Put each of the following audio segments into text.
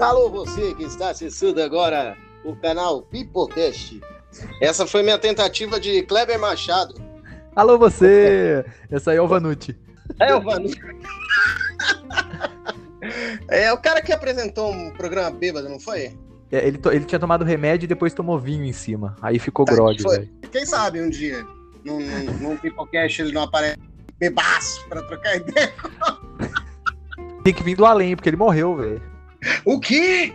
Alô, você que está acessando agora o canal Pipocast. Essa foi minha tentativa de Kleber Machado. Alô, você! Essa aí é o Vanucci. É o Vanucci. É o cara que apresentou um programa bêbado, não foi? É, ele, ele tinha tomado remédio e depois tomou vinho em cima. Aí ficou tá, grog, Quem sabe um dia, num, num, num Pipocast, ele não aparece bebaço pra trocar ideia. Tem que vir do além, porque ele morreu, velho. O quê?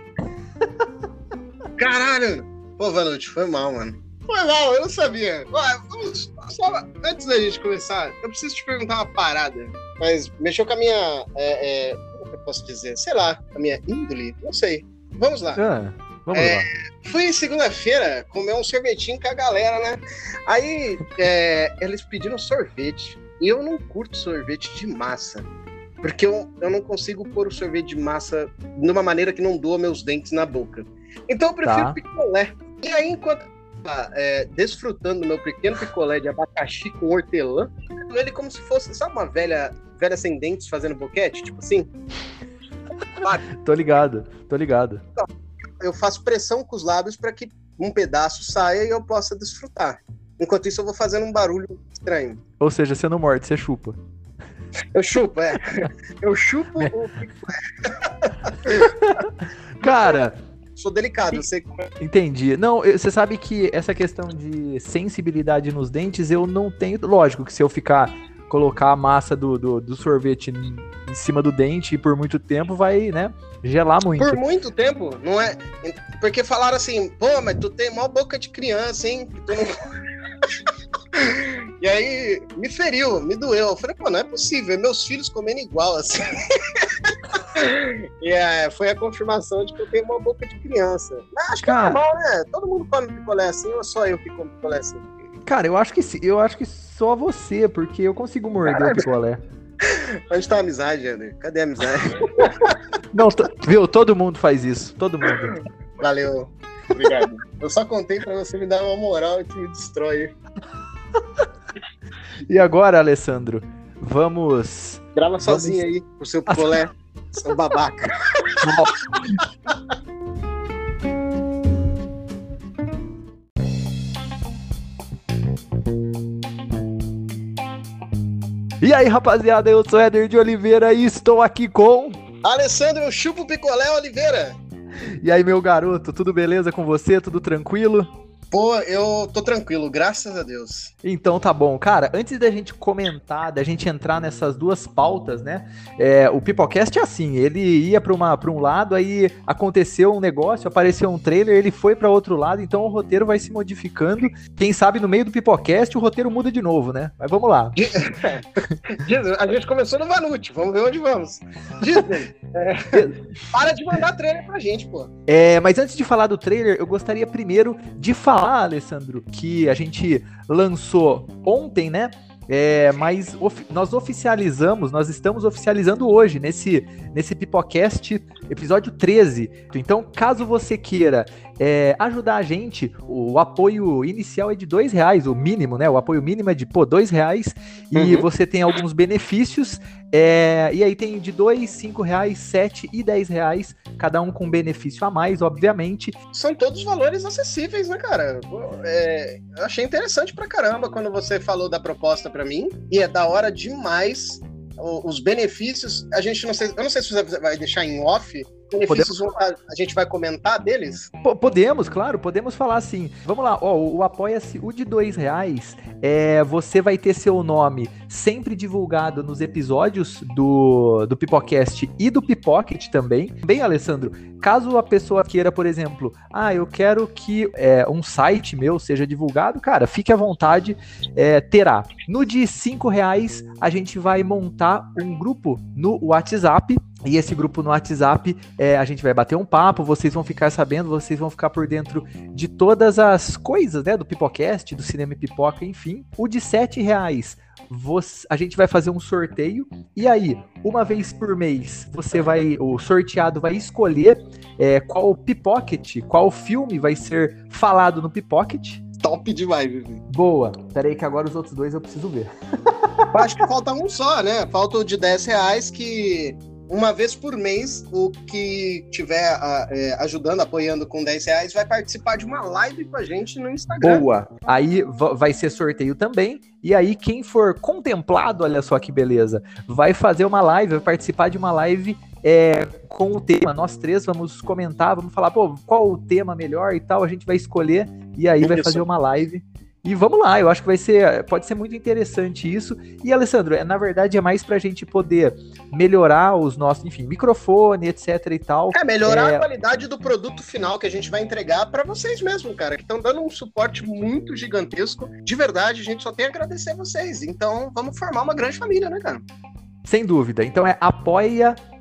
Caralho! Pô, Vanucci, foi mal, mano. Foi mal, eu não sabia. vamos, só, antes da gente começar, eu preciso te perguntar uma parada. Mas mexeu com a minha. É, é, como que eu posso dizer? Sei lá, a minha índole? Não sei. Vamos lá. Ah, vamos é, lá. Fui segunda-feira comer um sorvetinho com a galera, né? Aí é, eles pediram sorvete. E eu não curto sorvete de massa. Porque eu, eu não consigo pôr o sorvete de massa de uma maneira que não doa meus dentes na boca. Então eu prefiro tá. picolé. E aí, enquanto é, desfrutando do meu pequeno picolé de abacaxi com hortelã, ele como se fosse, sabe, uma velha, velha sem dentes fazendo boquete? Tipo assim. tô ligado, tô ligado. Então, eu faço pressão com os lábios para que um pedaço saia e eu possa desfrutar. Enquanto isso, eu vou fazendo um barulho estranho. Ou seja, você não morde, você chupa. Eu chupo, é. Eu chupo o Cara. Sou delicado, eu sei como é. Entendi. Não, você sabe que essa questão de sensibilidade nos dentes eu não tenho. Lógico que se eu ficar colocar a massa do, do, do, sorvete em cima do dente por muito tempo vai, né, gelar muito. Por muito tempo, não é? Porque falaram assim, pô, mas tu tem mó boca de criança, hein? Tu não... E aí me feriu, me doeu. Eu falei, pô, não é possível, meus filhos comendo igual, assim. e é, foi a confirmação de que eu tenho uma boca de criança. Mas acho que é Cara... é normal, né? Todo mundo come picolé assim ou só eu que como picolé assim? Cara, eu acho que eu acho que só você, porque eu consigo morder Caramba. o picolé. Onde tá a amizade, André? Cadê a amizade? Não, viu? Todo mundo faz isso. Todo mundo. Valeu. Obrigado. Eu só contei pra você me dar uma moral e tu me destrói. E agora, Alessandro, vamos. Grava sozinho vamos... aí, o seu colé, seu babaca. E aí, rapaziada, eu sou Éder de Oliveira e estou aqui com. Alessandro Chupo Picolé Oliveira. E aí, meu garoto, tudo beleza com você? Tudo tranquilo? Pô, eu tô tranquilo, graças a Deus. Então tá bom. Cara, antes da gente comentar, da gente entrar nessas duas pautas, né? É, o Pipocast é assim, ele ia pra um lado, aí aconteceu um negócio, apareceu um trailer, ele foi para outro lado, então o roteiro vai se modificando. Quem sabe no meio do Pipocast o roteiro muda de novo, né? Mas vamos lá. a gente começou no Vanucci, vamos ver onde vamos. Disney, é, para de mandar trailer pra gente, pô. É, mas antes de falar do trailer, eu gostaria primeiro de falar falar, Alessandro, que a gente lançou ontem, né? É, mas of, nós oficializamos, nós estamos oficializando hoje, nesse, nesse Pipocast, episódio 13. Então, caso você queira é, ajudar a gente, o apoio inicial é de dois reais, o mínimo, né? O apoio mínimo é de pô, dois reais e uhum. você tem alguns benefícios. É, e aí tem de dois, cinco reais, sete e dez reais, cada um com benefício a mais, obviamente. São todos valores acessíveis, né, cara? É, achei interessante pra caramba quando você falou da proposta para mim e é da hora demais os benefícios, a gente não sei, eu não sei se você vai deixar em off, podemos... a gente vai comentar deles? P podemos, claro, podemos falar assim. Vamos lá, ó, o, o Apoia-se, o de dois reais, é, você vai ter seu nome sempre divulgado nos episódios do, do Pipocast e do Pipocket também. Bem, Alessandro, caso a pessoa queira, por exemplo, ah, eu quero que é, um site meu seja divulgado, cara, fique à vontade, é, terá. No de cinco reais, a gente vai montar um grupo no WhatsApp e esse grupo no WhatsApp, é, a gente vai bater um papo, vocês vão ficar sabendo, vocês vão ficar por dentro de todas as coisas, né? Do Pipocast, do Cinema e Pipoca, enfim. O de sete reais, você, a gente vai fazer um sorteio. E aí, uma vez por mês, você vai, o sorteado vai escolher é, qual pipocket, qual filme vai ser falado no pipocket. Top demais, Vivi. Boa. Peraí que agora os outros dois eu preciso ver. Acho que falta um só, né? Falta o de 10 reais que uma vez por mês, o que tiver é, ajudando, apoiando com 10 reais, vai participar de uma live com a gente no Instagram. Boa! Aí vai ser sorteio também. E aí, quem for contemplado, olha só que beleza, vai fazer uma live, vai participar de uma live é, com o tema. Nós três vamos comentar, vamos falar, pô, qual o tema melhor e tal. A gente vai escolher e aí Isso. vai fazer uma live e vamos lá, eu acho que vai ser, pode ser muito interessante isso. E Alessandro, é, na verdade é mais para a gente poder melhorar os nossos, enfim, microfone, etc e tal. É, melhorar é... a qualidade do produto final que a gente vai entregar para vocês mesmo, cara, que estão dando um suporte muito gigantesco. De verdade, a gente só tem a agradecer a vocês. Então, vamos formar uma grande família, né, cara? Sem dúvida. Então é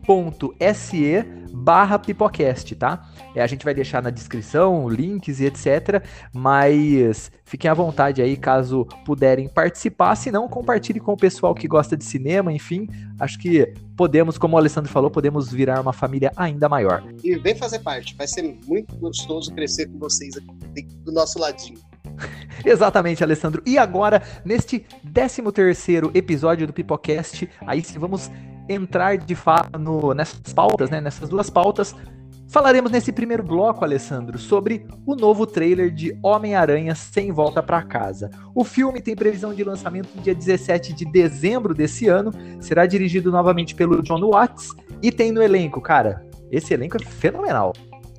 apoia.se barra Pipocast, tá? É, a gente vai deixar na descrição links e etc. Mas fiquem à vontade aí caso puderem participar. Se não, compartilhe com o pessoal que gosta de cinema, enfim. Acho que podemos, como o Alessandro falou, podemos virar uma família ainda maior. E vem fazer parte. Vai ser muito gostoso crescer com vocês aqui do nosso ladinho. Exatamente, Alessandro. E agora, neste 13 terceiro episódio do Pipocast, aí sim vamos entrar de fato no, nessas pautas, né? Nessas duas pautas. Falaremos nesse primeiro bloco, Alessandro, sobre o novo trailer de Homem-Aranha Sem Volta para Casa. O filme tem previsão de lançamento no dia 17 de dezembro desse ano, será dirigido novamente pelo John Watts e tem no elenco, cara, esse elenco é fenomenal.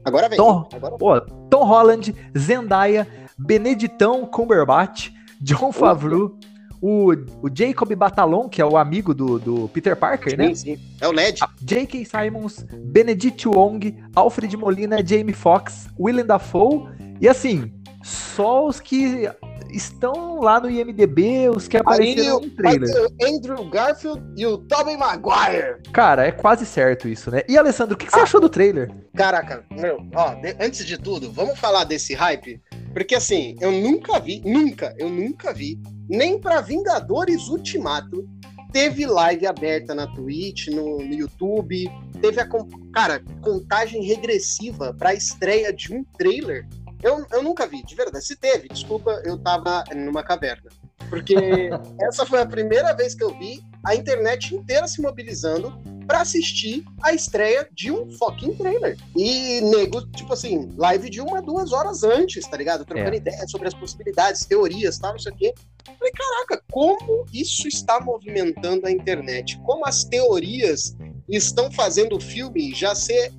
Agora vem. Tom, Agora... Pô, Tom Holland, Zendaya, Beneditão Cumberbatch, John Favreau, o, o Jacob Batalon, que é o amigo do, do Peter Parker, sim, né? Sim, é o Ned. J.K. Simons, Benedict Wong, Alfred Molina, Jamie Foxx, Willem Dafoe, e assim, só os que estão lá no IMDB, os que apareceram Aí, no trailer. O Andrew Garfield e o Tobey Maguire. Cara, é quase certo isso, né? E Alessandro, o que, que ah, você achou do trailer? Caraca, meu, ó, antes de tudo, vamos falar desse hype? Porque assim, eu nunca vi, nunca, eu nunca vi, nem para Vingadores Ultimato, teve live aberta na Twitch, no, no YouTube, teve a, cara, contagem regressiva para a estreia de um trailer eu, eu nunca vi, de verdade. Se teve, desculpa, eu tava numa caverna. Porque essa foi a primeira vez que eu vi a internet inteira se mobilizando para assistir a estreia de um fucking trailer. E nego, tipo assim, live de uma, duas horas antes, tá ligado? Trocando é. ideias sobre as possibilidades, teorias, tal, não sei o quê. Falei, caraca, como isso está movimentando a internet? Como as teorias estão fazendo o filme já ser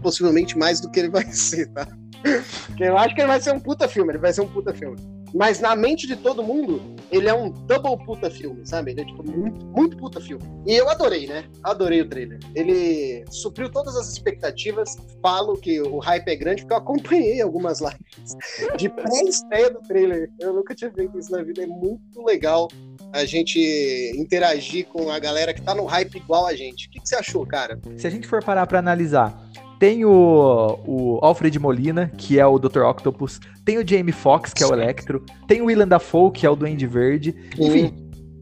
possivelmente mais do que ele vai ser, tá? eu acho que ele vai ser um puta filme, ele vai ser um puta filme. Mas na mente de todo mundo, ele é um double puta filme, sabe? Ele é tipo muito, muito puta filme. E eu adorei, né? Adorei o trailer. Ele supriu todas as expectativas. Falo que o hype é grande porque eu acompanhei algumas lives de pré-estreia do trailer. Eu nunca tinha feito isso na vida. É muito legal a gente interagir com a galera que tá no hype igual a gente. O que, que você achou, cara? Se a gente for parar pra analisar tem o, o Alfred Molina, que é o Dr. Octopus. Tem o Jamie Foxx, que é o Electro. Tem o Willem Dafoe, que é o Duende Verde. Enfim,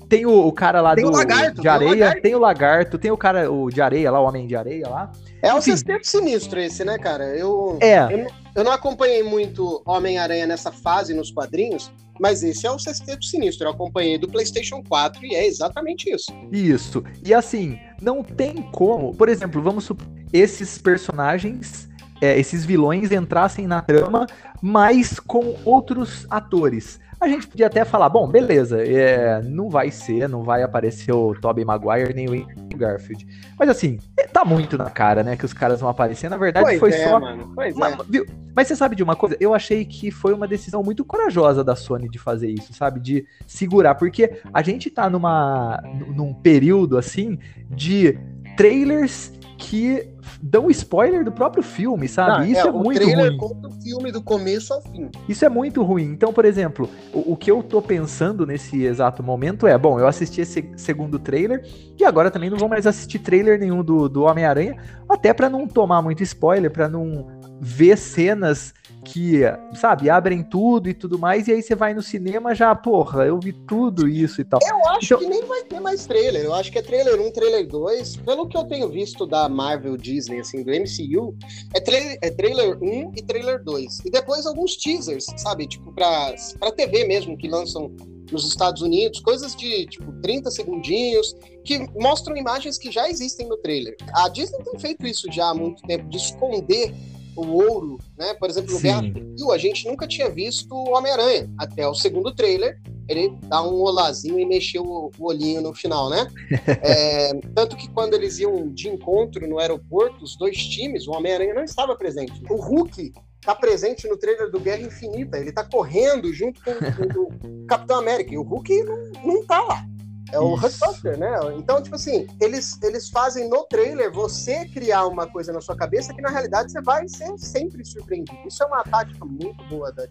tem o, o, cara lá tem do, lagarto, de areia, tem o, tem o, lagarto, tem o cara o de areia lá, o homem de areia lá. É o sexteto sinistro esse, né, cara? Eu, é. eu, eu não acompanhei muito Homem-Aranha nessa fase nos quadrinhos, mas esse é o sexteto sinistro. Eu acompanhei do PlayStation 4 e é exatamente isso. Isso. E assim, não tem como. Por exemplo, vamos supor, esses personagens é, esses vilões entrassem na trama, mas com outros atores a gente podia até falar, bom, beleza, é, não vai ser, não vai aparecer o Tobey Maguire nem o Garfield. Mas assim, é, tá muito na cara, né, que os caras vão aparecer. Na verdade, pois foi é, só. Mano, pois uma, é. viu? Mas você sabe de uma coisa? Eu achei que foi uma decisão muito corajosa da Sony de fazer isso, sabe? De segurar, porque a gente tá numa, num período assim de trailers que dão spoiler do próprio filme, sabe? Não, Isso é, é muito ruim. O trailer conta o filme do começo ao fim. Isso é muito ruim. Então, por exemplo, o, o, que eu tô pensando nesse exato momento é, bom, eu assisti esse segundo trailer e agora também não vou mais assistir trailer nenhum do, do Homem-Aranha, até para não tomar muito spoiler, para não vê cenas que, sabe, abrem tudo e tudo mais, e aí você vai no cinema já, porra, eu vi tudo isso e tal. Eu acho então... que nem vai ter mais trailer. Eu acho que é trailer 1, trailer 2. Pelo que eu tenho visto da Marvel Disney, assim, do MCU, é trailer, é trailer 1 e trailer 2. E depois alguns teasers, sabe? Tipo, pra, pra TV mesmo, que lançam nos Estados Unidos, coisas de tipo 30 segundinhos, que mostram imagens que já existem no trailer. A Disney tem feito isso já há muito tempo, de esconder o ouro, né? Por exemplo, no Sim. Guerra Civil, a gente nunca tinha visto o Homem-Aranha. Até o segundo trailer, ele dá um olazinho e mexeu o, o olhinho no final, né? é, tanto que quando eles iam de encontro no aeroporto, os dois times, o Homem-Aranha não estava presente. O Hulk tá presente no trailer do Guerra Infinita. Ele tá correndo junto com, com o Capitão América. E o Hulk não, não tá lá. É o Hulkbuster, né? Então, tipo assim, eles, eles fazem no trailer você criar uma coisa na sua cabeça que na realidade você vai ser sempre surpreendido. Isso é uma tática muito boa da.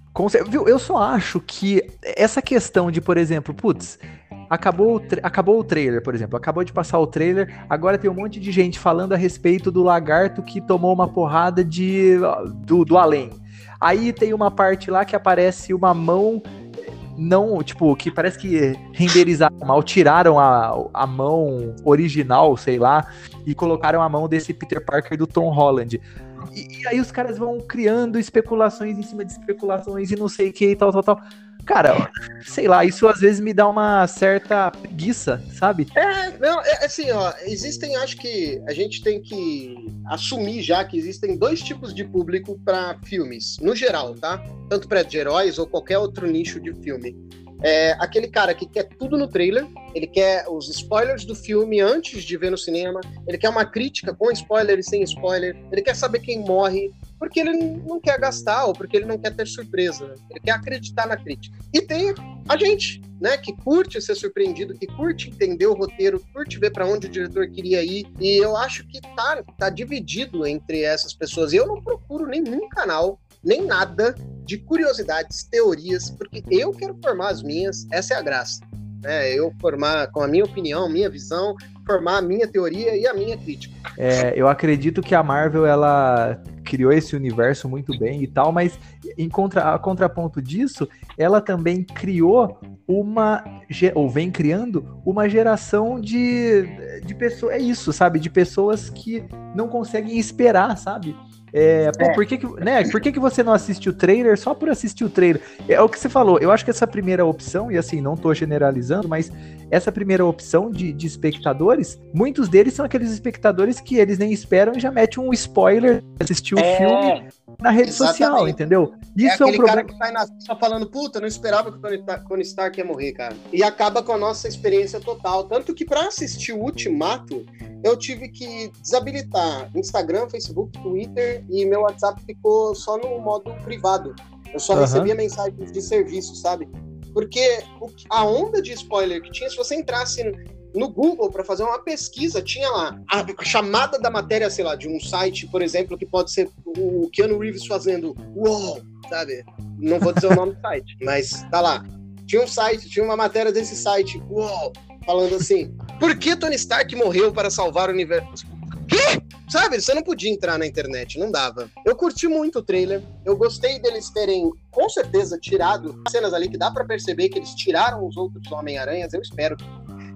Viu? Eu só acho que essa questão de, por exemplo, putz, acabou o, acabou o trailer, por exemplo, acabou de passar o trailer, agora tem um monte de gente falando a respeito do lagarto que tomou uma porrada de do, do além. Aí tem uma parte lá que aparece uma mão não, tipo, que parece que renderizaram mal, tiraram a, a mão original, sei lá, e colocaram a mão desse Peter Parker do Tom Holland. E, e aí os caras vão criando especulações em cima de especulações e não sei o que e tal, tal, tal. Cara, sei lá, isso às vezes me dá uma certa preguiça, sabe? É, não, é assim, ó, existem, acho que a gente tem que assumir já que existem dois tipos de público para filmes, no geral, tá? Tanto para de heróis ou qualquer outro nicho de filme. É aquele cara que quer tudo no trailer, ele quer os spoilers do filme antes de ver no cinema, ele quer uma crítica com spoiler e sem spoiler, ele quer saber quem morre, porque ele não quer gastar ou porque ele não quer ter surpresa, ele quer acreditar na crítica. E tem a gente, né, que curte ser surpreendido, que curte entender o roteiro, curte ver para onde o diretor queria ir, e eu acho que tá, tá dividido entre essas pessoas. E eu não procuro nenhum canal nem nada de curiosidades, teorias, porque eu quero formar as minhas, essa é a graça. Né? Eu formar com a minha opinião, minha visão, formar a minha teoria e a minha crítica. É, eu acredito que a Marvel ela criou esse universo muito bem e tal, mas em contra, a contraponto disso, ela também criou uma ou vem criando uma geração de, de pessoas, é isso, sabe, de pessoas que não conseguem esperar, sabe? É, pô, é. por que, que, né, por que, que você não assiste o trailer só por assistir o trailer? É o que você falou, eu acho que essa primeira opção, e assim, não tô generalizando, mas essa primeira opção de, de espectadores, muitos deles são aqueles espectadores que eles nem esperam e já metem um spoiler assistir o é, filme na rede exatamente. social, entendeu? É Isso é, é um problema. cara que sai na só falando, puta, não esperava que o Tony, Tony Stark ia morrer, cara. E acaba com a nossa experiência total. Tanto que para assistir o Ultimato, eu tive que desabilitar Instagram, Facebook, Twitter e meu WhatsApp ficou só no modo privado. Eu só uhum. recebia mensagens de serviço, sabe? Porque a onda de spoiler que tinha, se você entrasse no Google para fazer uma pesquisa, tinha lá a chamada da matéria, sei lá, de um site, por exemplo, que pode ser o Keanu Reeves fazendo uou, sabe? Não vou dizer o nome do site, mas tá lá. Tinha um site, tinha uma matéria desse site, uou, falando assim: por que Tony Stark morreu para salvar o universo? Quê? Sabe, você não podia entrar na internet, não dava. Eu curti muito o trailer, eu gostei deles terem, com certeza, tirado cenas ali que dá para perceber que eles tiraram os outros Homem-Aranhas, eu espero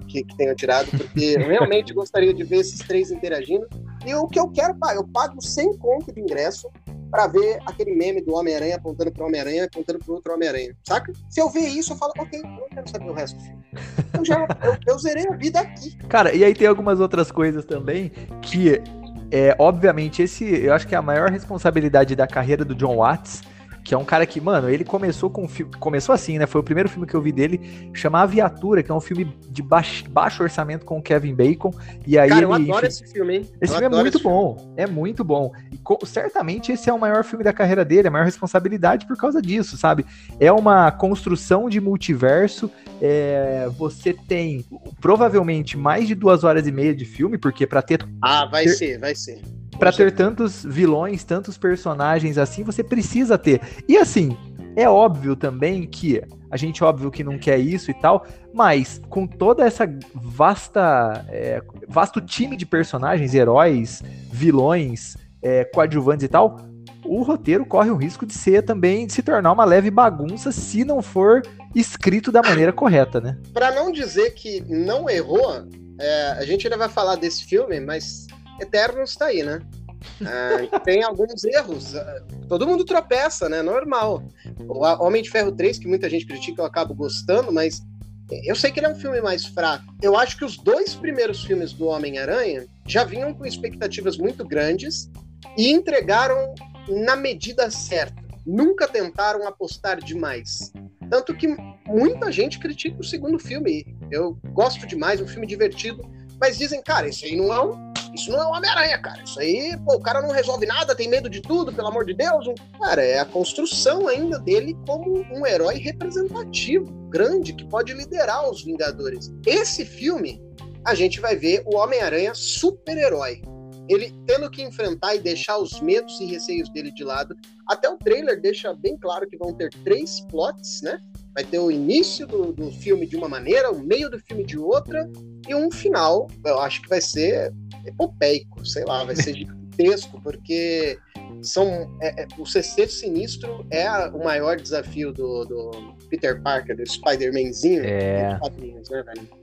que, que tenham tirado, porque eu realmente gostaria de ver esses três interagindo. E o que eu quero, eu pago 100 conto de ingresso para ver aquele meme do Homem-Aranha apontando para o Homem-Aranha, apontando para outro Homem-Aranha, saca? Se eu ver isso, eu falo, ok, eu não quero saber o resto do filme. Eu já eu, eu zerei a vida aqui. Cara, e aí tem algumas outras coisas também que, é, obviamente, esse eu acho que é a maior responsabilidade da carreira do John Watts que é um cara que, mano, ele começou com começou assim, né? Foi o primeiro filme que eu vi dele, chamar A Viatura, que é um filme de baixo, baixo orçamento com o Kevin Bacon. E aí cara, ele, eu adoro esse filme, hein? Esse eu filme é muito bom, filme. é muito bom. E certamente esse é o maior filme da carreira dele, a maior responsabilidade por causa disso, sabe? É uma construção de multiverso. É, você tem provavelmente mais de duas horas e meia de filme, porque para ter. Ah, vai ter, ser, vai ser para ter tantos vilões, tantos personagens assim, você precisa ter. E assim, é óbvio também que a gente óbvio que não quer isso e tal, mas com toda essa vasta é, vasto time de personagens, heróis, vilões, é, coadjuvantes e tal, o roteiro corre o risco de ser também, de se tornar uma leve bagunça se não for escrito da maneira correta, né? Para não dizer que não errou, é, a gente ainda vai falar desse filme, mas Eternos está aí, né? É, tem alguns erros. É, todo mundo tropeça, né? Normal. O Homem de Ferro 3, que muita gente critica, eu acabo gostando, mas eu sei que ele é um filme mais fraco. Eu acho que os dois primeiros filmes do Homem-Aranha já vinham com expectativas muito grandes e entregaram na medida certa. Nunca tentaram apostar demais. Tanto que muita gente critica o segundo filme. Eu gosto demais, um filme divertido, mas dizem, cara, esse aí não é um isso não é o Homem-Aranha, cara. Isso aí, pô, o cara não resolve nada, tem medo de tudo, pelo amor de Deus. Cara, é a construção ainda dele como um herói representativo, grande, que pode liderar os Vingadores. Esse filme, a gente vai ver o Homem-Aranha super-herói. Ele tendo que enfrentar e deixar os medos e receios dele de lado. Até o trailer deixa bem claro que vão ter três plots, né? Vai ter o início do, do filme de uma maneira, o meio do filme de outra, e um final, eu acho que vai ser epopeico, sei lá, vai ser gigantesco, porque são é, é, o CC Sinistro é a, o maior desafio do, do Peter Parker, do Spider-Manzinho é... né,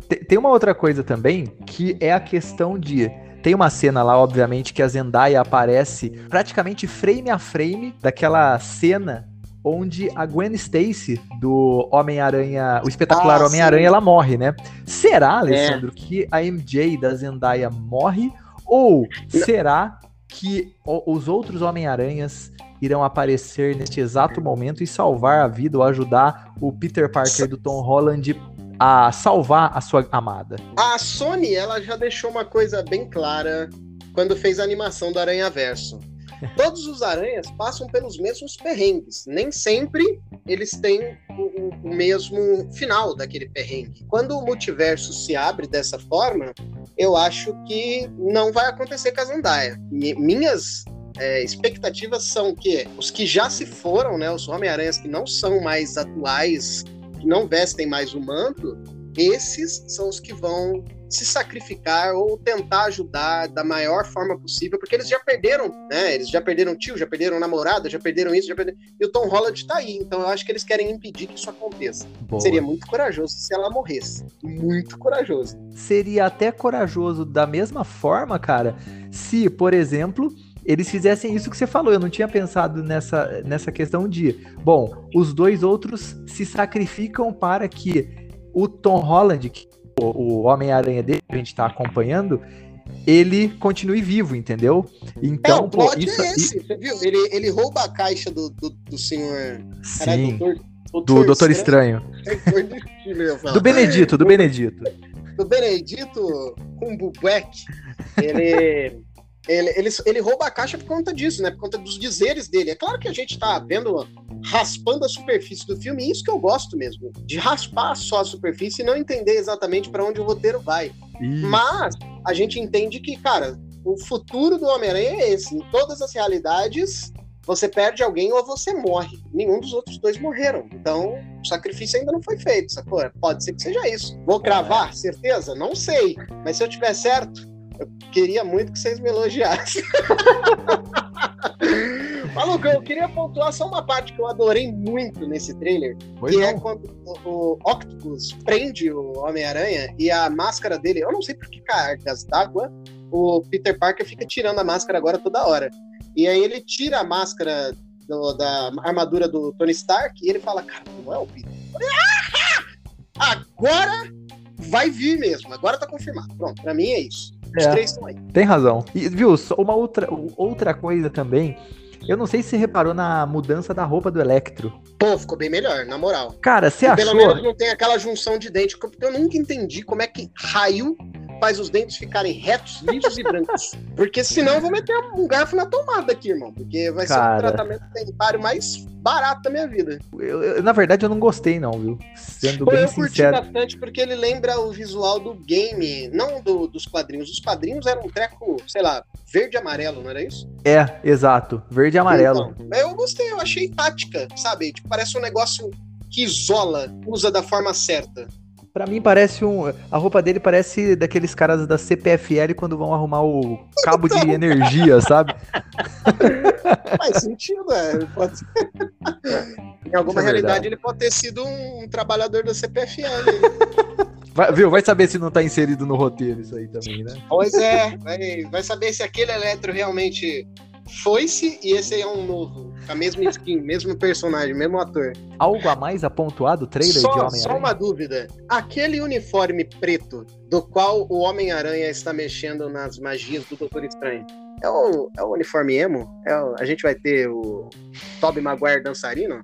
tem, tem uma outra coisa também, que é a questão de tem uma cena lá, obviamente, que a Zendaya aparece praticamente frame a frame daquela cena onde a Gwen Stacy do Homem-Aranha, o espetacular ah, Homem-Aranha, ela morre, né? Será, Alessandro, é. que a MJ da Zendaya morre ou será que os outros Homem-Aranhas irão aparecer neste exato momento e salvar a vida ou ajudar o Peter Parker do Tom Holland a salvar a sua amada? A Sony, ela já deixou uma coisa bem clara quando fez a animação do Aranha Verso Todos os aranhas passam pelos mesmos perrengues. Nem sempre eles têm o, o, mesmo final daquele perrengue. Quando o multiverso se abre dessa forma, eu acho que não vai acontecer com a Zendaya. Minhas é, expectativas são que os que já se foram, né, os Homem-Aranhas que não são mais atuais, que não vestem mais o manto, esses são os que vão se sacrificar ou tentar ajudar da maior forma possível, porque eles já perderam, né? Eles já perderam tio, já perderam namorada, já perderam isso, já perderam... E o Tom Holland tá aí, então eu acho que eles querem impedir que isso aconteça. Boa. Seria muito corajoso se ela morresse. Muito corajoso. Seria até corajoso da mesma forma, cara, se, por exemplo, eles fizessem isso que você falou. Eu não tinha pensado nessa, nessa questão de, bom, os dois outros se sacrificam para que o Tom Holland, que o, Homem-Aranha dele, que a gente tá acompanhando, ele continue vivo, entendeu? Então, é, o plot pô, isso, é esse, você viu? Ele, ele rouba a caixa do, do, do senhor. Sim, doutor, doutor do Doutor Estranho. Estranho. do Benedito, do Benedito. Do Benedito Cumberbatch. Ele. Ele, ele, ele rouba a caixa por conta disso, né? Por conta dos dizeres dele. É claro que a gente tá vendo, raspando a superfície do filme, e isso que eu gosto mesmo, de raspar só a superfície e não entender exatamente para onde o roteiro vai. Isso. Mas a gente entende que, cara, o futuro do Homem-Aranha é esse. Em todas as realidades, você perde alguém ou você morre. Nenhum dos outros dois morreram. Então, o sacrifício ainda não foi feito, sacou? Pode ser que seja isso. Vou cravar, certeza? Não sei. Mas se eu tiver certo, eu queria muito que vocês me elogiassem. Maluco, eu queria pontuar só uma parte que eu adorei muito nesse trailer, pois que é não. é quando o, o Octopus prende o Homem-Aranha e a máscara dele, eu não sei por que cargas d'água, o Peter Parker fica tirando a máscara agora toda hora. E aí ele tira a máscara do, da armadura do Tony Stark e ele fala, cara, não é o Peter. Ah! Agora vai vir mesmo, agora tá confirmado. Pronto, pra mim é isso. Os é, três estão aí. Tem razão. E, viu, uma outra, outra coisa também. Eu não sei se você reparou na mudança da roupa do Electro. Pô, ficou bem melhor, na moral. Cara, você achou... Pelo menos não tem aquela junção de dente, porque eu nunca entendi como é que raio faz os dentes ficarem retos, lisos e brancos. Porque senão eu vou meter um garfo na tomada aqui, irmão. Porque vai Cara... ser o tratamento dentário mais barato da minha vida. Eu, eu, na verdade, eu não gostei, não, viu? Sendo Pô, bem eu sincero. curti bastante porque ele lembra o visual do game, não do, dos quadrinhos. Os quadrinhos eram um treco, sei lá, verde e amarelo, não era isso? É, exato. Verde e amarelo. Então, eu gostei, eu achei tática, sabe? Tipo, parece um negócio que isola, usa da forma certa. Pra mim parece um. A roupa dele parece daqueles caras da CPFL quando vão arrumar o cabo de energia, sabe? Faz sentido, é. Pode. Em alguma é realidade ele pode ter sido um, um trabalhador da CPFL. Vai, viu? Vai saber se não tá inserido no roteiro isso aí também, né? pois é, vai, vai saber se aquele eletro realmente foi-se e esse aí é um novo. A mesma skin, mesmo personagem, mesmo ator. Algo a mais a pontuar do trailer de Só, Homem-Aranha? só uma dúvida. Aquele uniforme preto do qual o Homem-Aranha está mexendo nas magias do Doutor Estranho. É o, é o uniforme emo? É o- a gente vai ter o Tobey Maguire dançarino?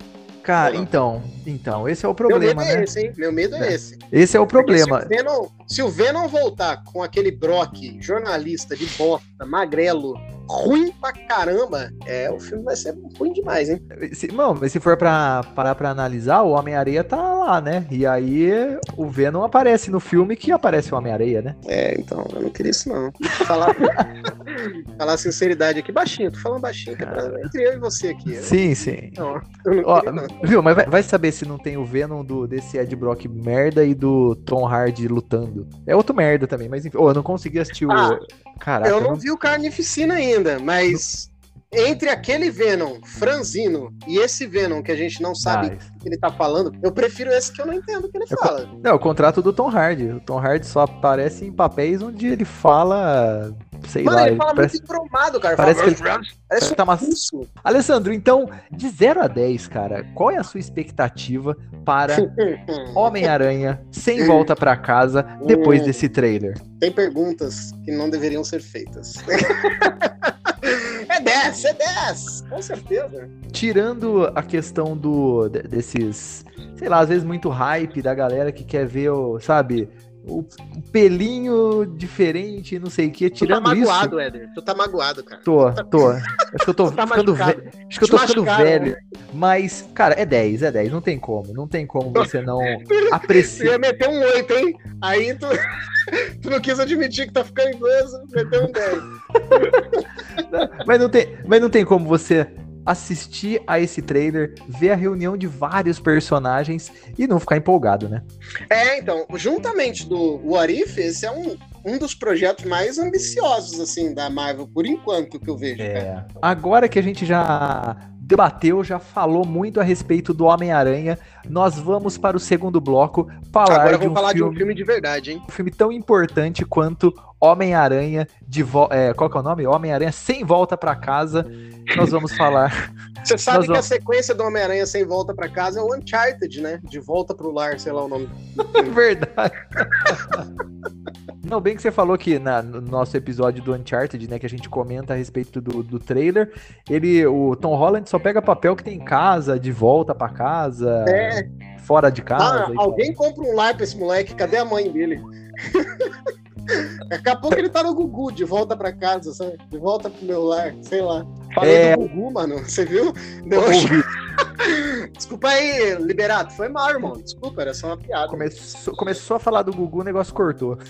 Cara, não? então, então, esse é o Meu problema, medo é né? esse, hein? Meu medo é, É. esse. Esse é o problema. Porque Se o, Venom, se o Venom voltar com aquele Brock, jornalista de bosta, magrelo, ruim pra caramba, é, o filme vai ser ruim demais, hein? Se, não, mas se for pra parar pra analisar, o Homem-Areia tá lá, né? E aí o Venom aparece no filme que aparece o Homem-Areia, né? É, então, eu não queria isso não. Falar, falar sinceridade aqui baixinho, tô falando baixinho, que é pra- entre eu e você aqui. Eu, Sim, sim. não, eu não Ó, não. viu, mas vai, vai saber se não tem o Venom do, desse Ed Brock merda e do Tom Hardy lutando. É outro merda também, mas enfim. Ô, eu não consegui assistir o. Ah, Caraca, eu não vi o Carnificina ainda, mas entre aquele Venom franzino e esse Venom que a gente não sabe Ah, o que ele tá falando, eu prefiro esse que eu não entendo o que ele Eu- fala. Não, o contrato do Tom Hardy. O Tom Hardy só aparece em papéis onde ele fala. Sei Mano, lá. ele fala parece, muito embromado, cara. parece fala, que parece tá um macio. russo. Alessandro, então, de 0 a 10, cara, qual é a sua expectativa para Homem-Aranha sem volta pra casa depois Hum. desse trailer? Tem perguntas que não deveriam ser feitas. é 10, é 10, com certeza. Tirando a questão do de- desses, sei lá, às vezes muito hype da galera que quer ver sabe, o, pelinho diferente, não sei o que, Tu tá tirando isso. magoado, Éder. Tu tá magoado, cara. Tô, tô. Acho que eu tô Tu tá ficando velho. Acho que eu tô ficando velho. Mas, cara, é 10, é 10. Não tem como. Não tem como você não Você apreciar. ia meter um 8, hein? Aí tu, tu não quis admitir que tá ficando idoso, meteu um 10. Mas não, tem, mas não tem como você assistir a esse trailer, ver a reunião de vários personagens e não ficar empolgado, né? É, então, juntamente do What If, esse é um, um dos projetos mais ambiciosos, assim, da Marvel, por enquanto, que eu vejo. É. Agora que a gente já debateu, já falou muito a respeito do Homem-Aranha, nós vamos para o segundo bloco falar Agora de um falar de filme, um filme de verdade, hein? um filme tão importante quanto Homem-Aranha de vo é, qual que é o nome? Homem-Aranha sem volta pra casa. Nós vamos falar. Você sabe Nós que vamos- a sequência do Homem-Aranha sem volta pra casa é o Uncharted, né? De volta pro lar, sei lá o nome. Verdade. Não, bem que você falou que na- no nosso episódio do Uncharted, né, que a gente comenta a respeito do, do trailer, ele, o Tom Holland só pega papel que tem em casa, de volta pra casa, É, fora de casa. ah, alguém compra um lar pra esse moleque, cadê a mãe dele? Daqui a pouco ele tá no Gugu, de volta pra casa, sabe? De volta pro meu lar, sei lá. Falei É. do Gugu, mano, você viu? Deu tal. Desculpa aí, Liberato, foi mal, irmão. Desculpa, era só uma piada. Começou, começou a falar do Gugu, o negócio cortou.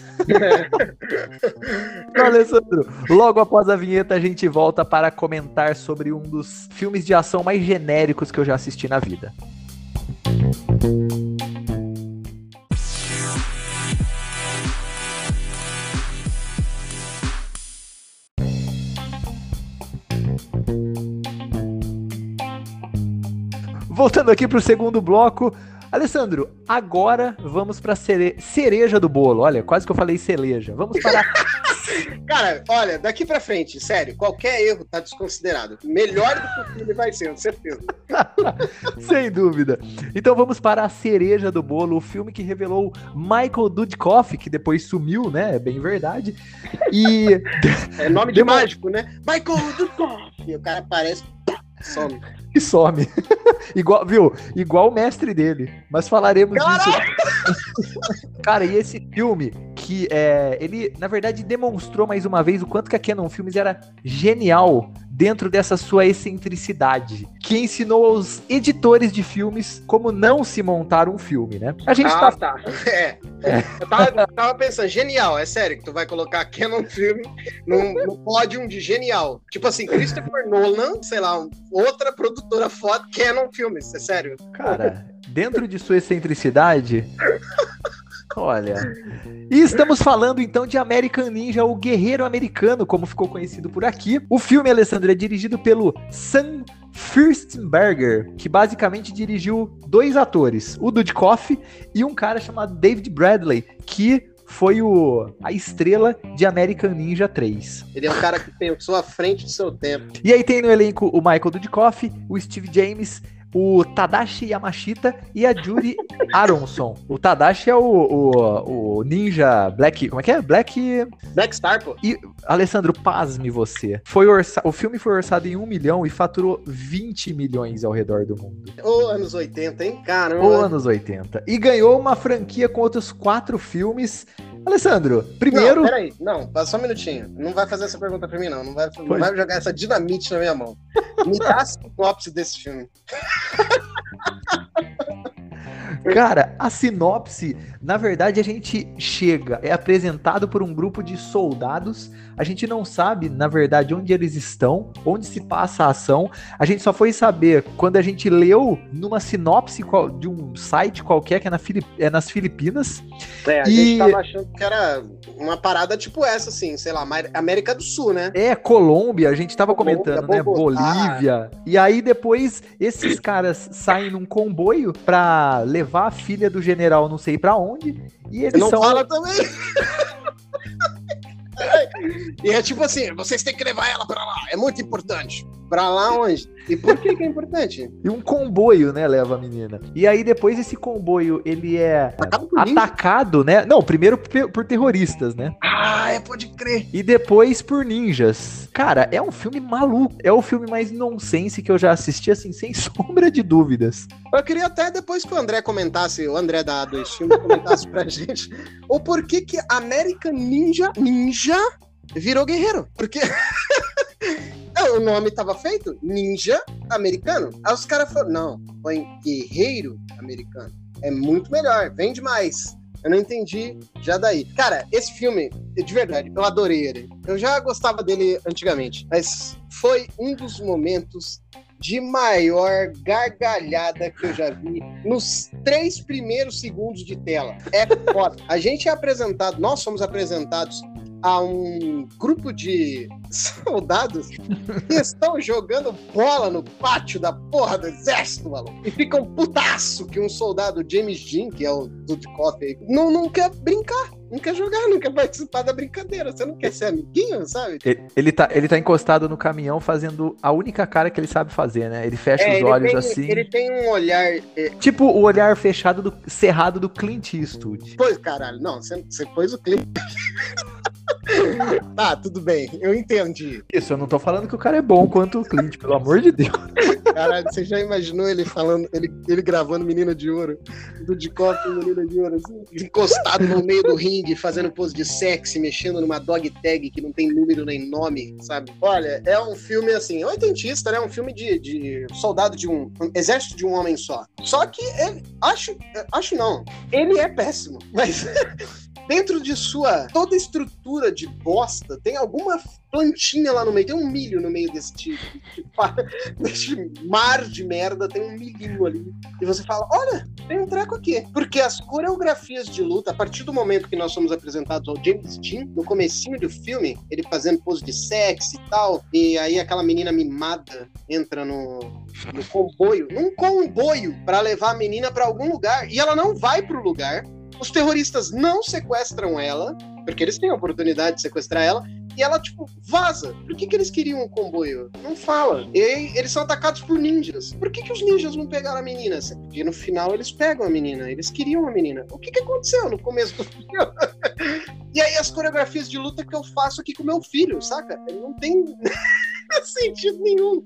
Então, Alessandro, logo após a vinheta a gente volta para comentar sobre um dos filmes de ação mais genéricos que eu já assisti na vida. Voltando aqui para o segundo bloco, Alessandro, agora vamos para cere... cereja do bolo. Olha, quase que eu falei celeja. Vamos para Cara, olha, daqui pra frente, sério, qualquer erro tá desconsiderado. Melhor do que o filme vai ser, com certeza. Sem dúvida. Então vamos para a cereja do bolo, o filme que revelou Michael Dudikoff, que depois sumiu, né? É bem verdade. E É nome de Demo- mágico, né? Michael Dudikoff. E o cara aparece, some. E some. igual, viu? Igual o mestre dele. Mas falaremos disso. Cara, e esse filme que é, ele, na verdade, demonstrou mais uma vez o quanto que a Canon Filmes era genial dentro dessa sua excentricidade, que ensinou aos editores de filmes como não se montar um filme, né? A gente Ah, tá tá. É. Eu tava, eu tava pensando, genial, é sério, que tu vai colocar Canon Film no, no pódio de genial. Tipo assim, Christopher Nolan, sei lá, outra produtora foda, Canon Filmes, é sério. Cara, dentro de sua excentricidade, Olha. E estamos falando então de American Ninja, o guerreiro americano, como ficou conhecido por aqui. O filme, Alessandro, é dirigido pelo Sam Furstenberger, que basicamente dirigiu dois atores, o Dudikoff e um cara chamado David Bradley, que foi o, a estrela de American Ninja 3. Ele é um cara que pensou à frente do seu tempo. E aí tem no elenco o Michael Dudikoff, o Steve James, o Tadashi Yamashita e a Judy Aronson. O Tadashi é o, o, o, ninja Black. Como é que é? Black. Black Star, pô. E, Alessandro, pasme você. Foi orça, o filme foi orçado em 1 milhão e faturou 20 milhões ao redor do mundo. Ô, anos 80, hein? Caramba. Ô, anos 80. E ganhou uma franquia com outros quatro filmes. Alessandro, primeiro. Não, peraí, não, só um minutinho. Não vai fazer essa pergunta pra mim, não. Não vai, não vai jogar essa dinamite na minha mão. Me dá a sinopse desse filme. Cara, a sinopse, na verdade, a gente chega, é apresentado por um grupo de soldados. A gente não sabe, na verdade, onde eles estão, onde se passa a ação. A gente só foi saber quando a gente leu numa sinopse de um site qualquer que é, na Filip é nas Filipinas. É, a e... gente tava achando que era uma parada tipo essa, assim, sei lá, América do Sul, né? É, Colômbia, a gente tava Colômbia, comentando, né? Bolívia. E aí depois esses caras saem num comboio pra levar a filha do general não sei pra onde. E eles não são... fala também. e é tipo assim, vocês têm que levar ela pra lá, é muito importante. Pra lá onde? E por que, que é importante? E um comboio, né, leva a menina. E aí depois esse comboio, ele é atacado, né? Não, primeiro por terroristas, né? Ah, é, pode crer. E depois por ninjas. Cara, é um filme maluco. É o filme mais nonsense que eu já assisti, assim, sem sombra de dúvidas. Eu queria até depois que o André comentasse, o André da A2 Filme comentasse pra gente, o porquê que American Ninja, Ninja virou guerreiro. Porque o nome tava feito ninja americano. Aí os caras falaram, não, põe guerreiro americano. É muito melhor, vende mais. Eu não entendi já daí. Cara, esse filme, de verdade, eu adorei ele. Eu já gostava dele antigamente, mas foi um dos momentos de maior gargalhada que eu já vi nos três primeiros segundos de tela. É foda. A gente é apresentado, nós somos apresentados a um grupo de soldados que estão jogando bola no pátio da porra do exército, maluco. E ficam putaço que um soldado, James Dean, que é o Dudikoff aí, não, não quer brincar. Não quer jogar, não quer participar da brincadeira. Você não quer ser amiguinho, sabe? Ele, ele, tá, ele tá encostado no caminhão fazendo a única cara que ele sabe fazer, né? Ele fecha é, os ele olhos tem, assim. Ele tem um olhar. É... Tipo o olhar fechado do cerrado do Clint Eastwood. Pois, caralho, não, você, você pôs o Clint. tá, tudo bem, eu entendi. Isso, eu não tô falando que o cara é bom quanto o Clint, pelo amor de Deus. Caralho, você já imaginou ele falando, ele, ele gravando Menina de Ouro, do de Menina de Ouro, assim, encostado no meio do ringue, fazendo pose de sexy, mexendo numa dog tag que não tem número nem nome, sabe? Olha, é um filme assim, oitentista, né? Um filme de, de soldado de um, um exército de um homem só. Só que ele, acho, acho não, ele é péssimo, mas dentro de sua toda estrutura de bosta, tem alguma plantinha lá no meio, tem um milho no meio desse, tipo, desse mar de merda, tem um milhinho ali. E você fala: olha, tem um treco aqui. Porque as coreografias de luta, a partir do momento que nós somos apresentados ao James Dean, no comecinho do filme, ele fazendo pose de sexy e tal, e aí aquela menina mimada entra no, no comboio, num comboio, para levar a menina para algum lugar, e ela não vai pro lugar, os terroristas não sequestram ela, porque eles têm a oportunidade de sequestrar ela, e ela, tipo, vaza. Por que, que eles queriam um comboio? Não fala. E eles são atacados por ninjas. Por que, que os ninjas não pegaram a menina? Porque no final eles pegam a menina. Eles queriam a menina. O que, que aconteceu no começo do filme? e aí as coreografias de luta que eu faço aqui com meu filho, saca? Não tem sentido nenhum.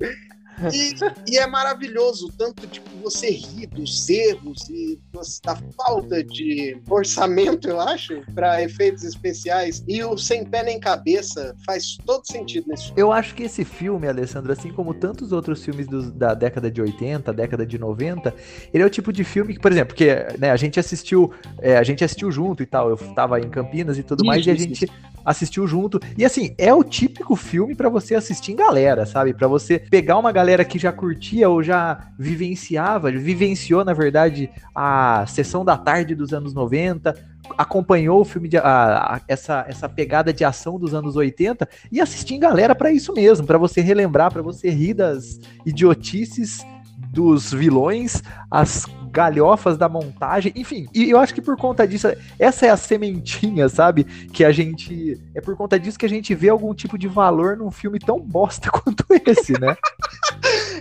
E, e, é maravilhoso, tanto de que você ri dos erros e da falta de orçamento, eu acho, para efeitos especiais. E o Sem Pé Nem Cabeça faz todo sentido nesse filme. Eu acho que esse filme, Alessandro, assim como tantos outros filmes do, da década de 80, década de 90, ele é o tipo de filme que, por exemplo, que né, a gente assistiu, é, a gente assistiu junto e tal, eu tava em Campinas e tudo isso, mais, e a gente. Isso assistiu junto. E assim, é o típico filme para você assistir em galera, sabe? Para você pegar uma galera que já curtia ou já vivenciava, vivenciou, na verdade, a sessão da tarde dos anos 90, acompanhou o filme de a, a, essa, essa pegada de ação dos anos 80 e assistir em galera para isso mesmo, para você relembrar, para você rir das idiotices dos vilões, as galhofas da montagem, enfim. E eu acho que por conta disso, essa é a sementinha, sabe? Que a gente. É por conta disso que a gente vê algum tipo de valor num filme tão bosta quanto esse, né?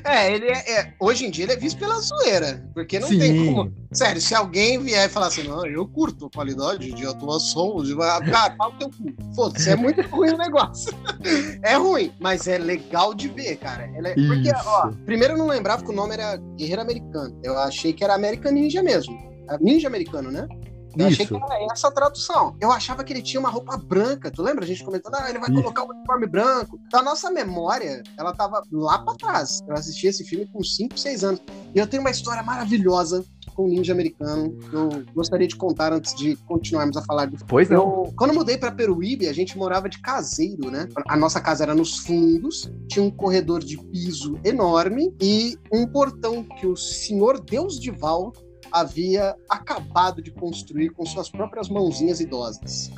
É, ele é, é, Hoje em dia ele é visto pela zoeira. Porque não Sim. tem como. Sério, se alguém vier e falar assim, não, eu curto a qualidade de atuação, de... cara, fala o teu cu. Foda-se, é muito ruim o negócio. é ruim, mas é legal de ver, cara. É... Porque, ó, primeiro eu não lembrava que o nome era Guerreiro Americano. Eu achei que era American Ninja mesmo. Ninja americano, né? Eu Isso. achei que era essa a tradução. Eu achava que ele tinha uma roupa branca. Tu lembra? A gente comentando, ah, ele vai Isso. colocar o um uniforme branco. Da nossa memória, ela tava lá pra trás. Eu assisti esse filme com 5, 6 anos. E eu tenho uma história maravilhosa com o ninja americano que eu gostaria de contar antes de continuarmos a falar do Pois não. Eu, quando eu mudei para Peruíbe, a gente morava de caseiro, né? A nossa casa era nos fundos, tinha um corredor de piso enorme e um portão que o senhor Deus de Val havia acabado de construir com suas próprias mãozinhas idosas.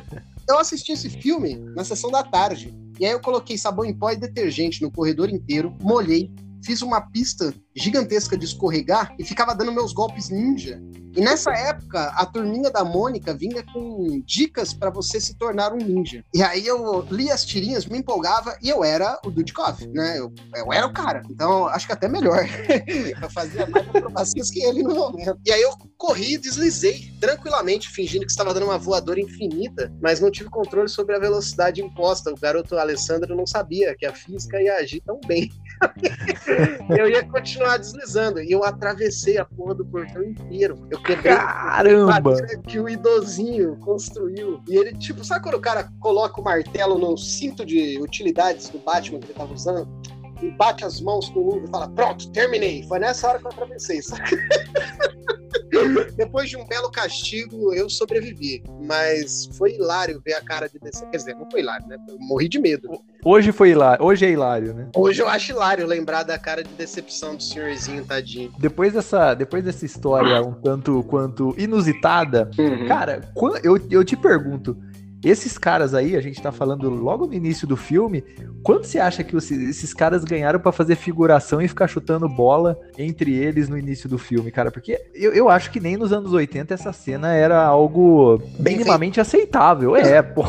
eu assisti esse filme na sessão da tarde. E aí eu coloquei sabão em pó e detergente no corredor inteiro, molhei, fiz uma pista gigantesca de escorregar e ficava dando meus golpes ninja. E nessa época, a turminha da Mônica vinha com dicas para você se tornar um ninja. E aí eu li as tirinhas, me empolgava e eu era o Dudikoff, né? Eu, eu era o cara. Então, acho que até melhor. eu fazia mais acrobacias que ele no momento. E aí eu corri e deslizei tranquilamente, fingindo que estava dando uma voadora infinita, mas não tive controle sobre a velocidade imposta. O garoto Alessandro não sabia que a física ia agir tão bem. eu ia continuar deslizando. E eu atravessei a porra do portão inteiro. Eu quebrei Caramba! que o idosinho construiu. E ele, tipo, sabe quando o cara coloca o martelo no cinto de utilidades do Batman que ele tava usando? E bate as mãos com o Hugo e fala: Pronto, terminei. Foi nessa hora que eu atravessei, sabe? Depois de um belo castigo, eu sobrevivi. Mas foi hilário ver a cara de decepção. Quer dizer, não foi hilário, né? Eu morri de medo. Hoje foi hilário. Hoje é hilário, né? Hoje eu acho hilário lembrar da cara de decepção do senhorzinho, tadinho. Depois dessa, depois dessa história um tanto quanto inusitada, uhum. cara, eu, eu te pergunto. Esses caras aí, a gente tá falando logo no início do filme, quanto você acha que esses caras ganharam para fazer figuração e ficar chutando bola entre eles no início do filme, cara? Porque eu, eu acho que nem nos anos 80 essa cena era algo Bem minimamente feito. aceitável. É, pô.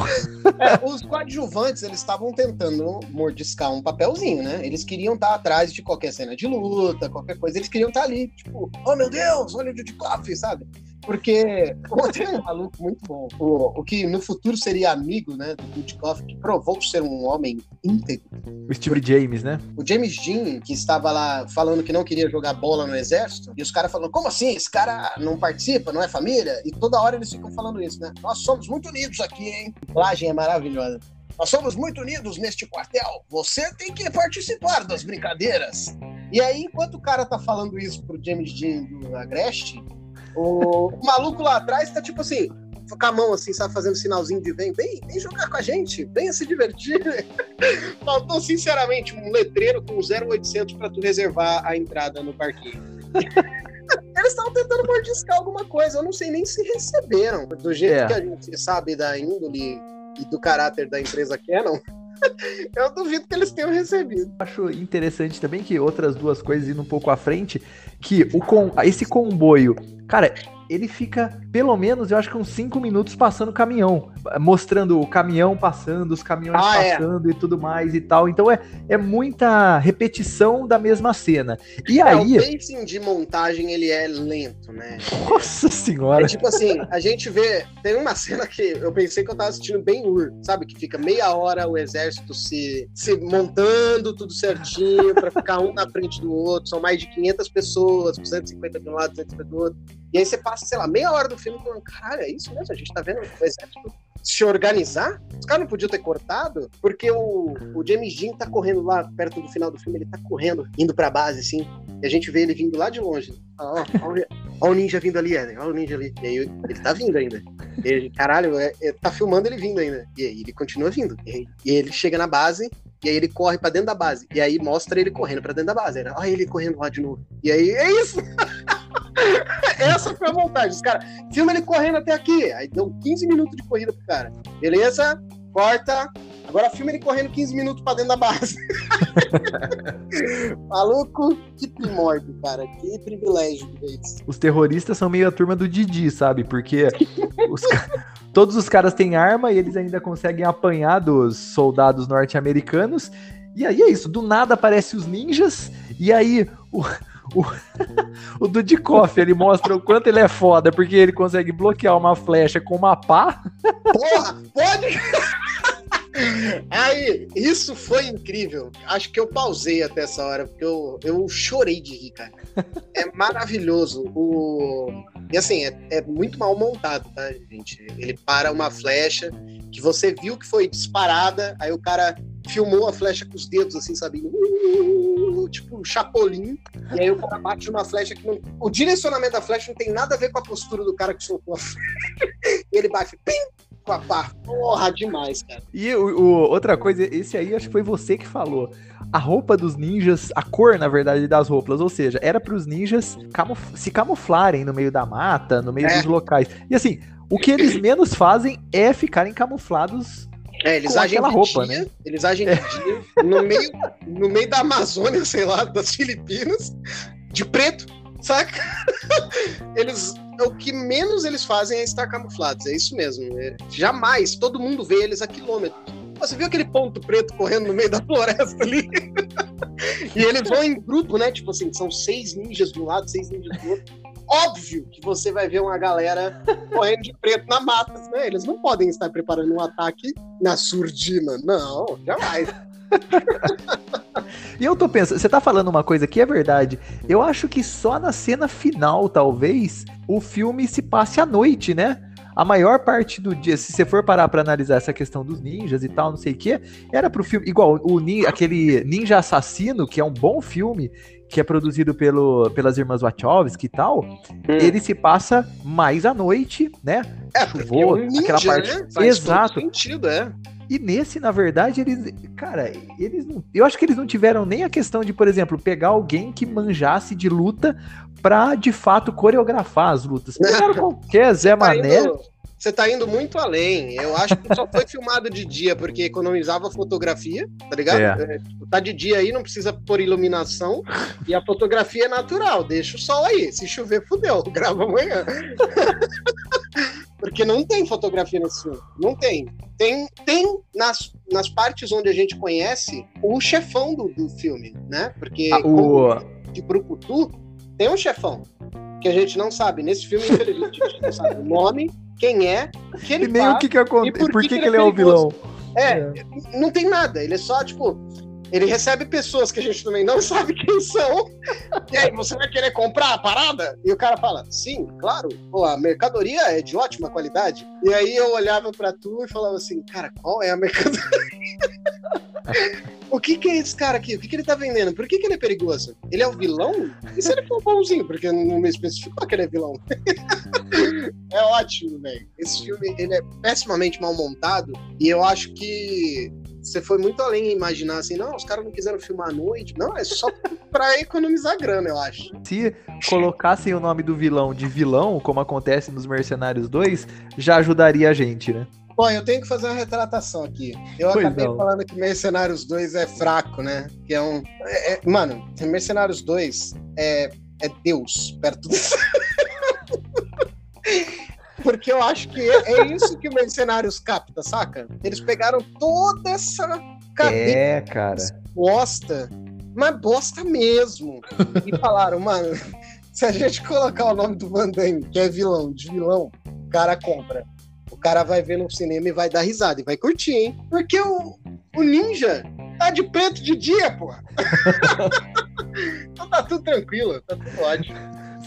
É, os coadjuvantes, eles estavam tentando mordiscar um papelzinho, né? Eles queriam estar tá atrás de qualquer cena de luta, qualquer coisa, eles queriam estar tá ali, tipo, oh meu Deus, olha o Judy Coffee, sabe? Porque tem um maluco muito bom. O, o que no futuro seria amigo, né, do Dudikoff, que provou ser um homem íntegro. O Steve James, né? O James Dean, que estava lá falando que não queria jogar bola no exército, e os caras falando, como assim? Esse cara não participa, não é família? E toda hora eles ficam falando isso, né? Nós somos muito unidos aqui, hein? A dublagem é maravilhosa. Nós somos muito unidos neste quartel. Você tem que participar das brincadeiras. E aí, enquanto o cara tá falando isso pro James Dean do Agreste, o, o maluco lá atrás tá tipo assim, com a mão assim, sabe, fazendo sinalzinho de vem, vem, vem jogar com a gente, venha se divertir. Faltou, sinceramente, um letreiro com 0800 para tu reservar a entrada no parquinho. Eles estavam tentando mordiscar alguma coisa, eu não sei nem se receberam. Do jeito é. que a gente sabe da índole e do caráter da empresa Canon, eu duvido que eles tenham recebido. Acho interessante também que outras duas coisas indo um pouco à frente, que o com, esse comboio, cara, ele fica, pelo menos, eu acho que uns 5 minutos passando o caminhão, mostrando o caminhão passando, os caminhões ah, é. passando é. e tudo mais e tal. Então é, é muita repetição da mesma cena. E é, aí. O pacing de montagem ele é lento, né? Nossa senhora! É tipo assim, a gente vê. Tem uma cena que eu pensei que eu tava assistindo bem Ur, sabe? Que fica meia hora o exército se, se montando tudo certinho para ficar um na frente do outro. São mais de 500 pessoas, 150 de um lado, 250 do outro. E aí você passa, sei lá, meia hora do filme falando, cara, é isso mesmo? A gente tá vendo o exército se organizar? Os caras não podiam ter cortado? Porque o, o James Dean tá correndo lá, perto do final do filme, ele tá correndo, indo pra base, assim, e a gente vê ele vindo lá de longe. Ó, ó, o ninja vindo ali, Eren, ó o ninja ali. E aí ele tá vindo ainda. Ele, caralho, é, é, tá filmando ele vindo ainda. E aí ele continua vindo. E, aí, e ele chega na base, e aí ele corre pra dentro da base. E aí mostra ele correndo pra dentro da base. Olha ele correndo lá de novo. E aí, é isso! Essa foi a montagem. Os caras, filma ele correndo até aqui. Aí deu 15 minutos de corrida pro cara. Beleza? Corta. Agora filma ele correndo 15 minutos pra dentro da base. Maluco, que primórdio, cara. Que privilégio. Os terroristas são meio a turma do Didi, sabe? Porque os, todos os caras têm arma e eles ainda conseguem apanhar dos soldados norte-americanos. E aí é isso, do nada aparecem os ninjas, e aí o, o, o Dudikoff, ele mostra o quanto ele é foda, porque ele consegue bloquear uma flecha com uma pá. Porra, pode... Aí, isso foi incrível. Acho que eu pausei até essa hora, porque eu, eu chorei de rir, cara. É maravilhoso. O... E assim, é, é muito mal montado, tá, gente? Ele para uma flecha que você viu que foi disparada, aí o cara filmou a flecha com os dedos, assim, sabe? Uh, tipo, um chapolim. E aí o cara bate numa flecha que não. O direcionamento da flecha não tem nada a ver com a postura do cara que soltou a flecha. Ele bate, pim! Com a pá. Porra, demais, cara. E o, o, outra coisa, esse aí acho que foi você que falou. A roupa dos ninjas, a cor, na verdade, das roupas, ou seja, era para os ninjas camuf se camuflarem no meio da mata, no meio é. dos locais. E assim, o que eles menos fazem é ficarem camuflados é, eles agem de roupa, dia, né? Eles agem de dia, no meio, no meio da Amazônia, sei lá, das Filipinas, de preto, saca? Eles, o que menos eles fazem é estar camuflados, é isso mesmo. É, jamais, todo mundo vê eles a quilômetros. Você viu aquele ponto preto correndo no meio da floresta ali? e eles vão em grupo, né? Tipo assim, são seis ninjas de um lado, seis ninjas do outro óbvio que você vai ver uma galera correndo de preto na mata, né? Eles não podem estar preparando um ataque na surdina. Não, jamais. E eu tô pensando, você tá falando uma coisa que é verdade. Eu acho que só na cena final, talvez, o filme se passe à noite, né? A maior parte do dia, se você for parar para analisar essa questão dos ninjas e tal, não sei o que, era pro filme. Igual o aquele Ninja Assassino, que é um bom filme, que é produzido pelo, pelas irmãs Wachowski e tal, hum. ele se passa mais à noite, né? É, Chuvou, é um ninja, aquela parte. Né? Faz Exato. sentido, é. E nesse, na verdade, eles. Cara, eles não. Eu acho que eles não tiveram nem a questão de, por exemplo, pegar alguém que manjasse de luta pra de fato coreografar as lutas. Pegaram qualquer Zé tá Mané. Indo, você tá indo muito além. Eu acho que só foi filmado de dia porque economizava fotografia, tá ligado? É. é tá de dia aí, não precisa pôr iluminação. E a fotografia é natural, deixa o sol aí. Se chover, fudeu, grava amanhã. porque não tem fotografia nesse filme. Não tem. Tem, tem nas, nas partes onde a gente conhece o chefão do, do filme, né? Porque ah, o... de Brucutu tem um chefão que a gente não sabe. Nesse filme, infelizmente, a gente não sabe o nome, quem é, o que ele e nem faz, o que, que acontece, por, por que, que, que, ele é, é o vilão. É, é, não tem nada, ele é só, tipo, ele recebe pessoas que a gente também não sabe quem são. E aí, você vai querer comprar a parada? E o cara fala, sim, claro. Pô, a mercadoria é de ótima qualidade. E aí eu olhava para tu e falava assim, cara, qual é a mercadoria? o que, que é esse cara aqui? O que, que ele tá vendendo? Por que, que ele é perigoso? Ele é o vilão? E se ele for bonzinho? Porque não me especificou que ele é vilão. é ótimo, velho. Esse filme ele é pessimamente mal montado e eu acho que você foi muito além em imaginar assim, não, os caras não quiseram filmar à noite. Não, é só pra economizar grana, eu acho. Se colocassem o nome do vilão de vilão, como acontece nos Mercenários 2, já ajudaria a gente, né? Pô, eu tenho que fazer uma retratação aqui. Eu pois acabei não. falando que Mercenários 2 é fraco, né? Que é um. É, é, mano, Mercenários 2 é, é Deus perto disso. Porque eu acho que é, é isso que o Mercenários capta, saca? Eles pegaram toda essa cadeia é, cara. bosta, mas bosta mesmo. e falaram, mano, se a gente colocar o nome do Van Damme, que é vilão, de vilão, o cara compra. O cara vai ver no cinema e vai dar risada e vai curtir, hein? Porque o, o ninja tá de preto de dia, porra. então tá tudo tranquilo, tá tudo ótimo.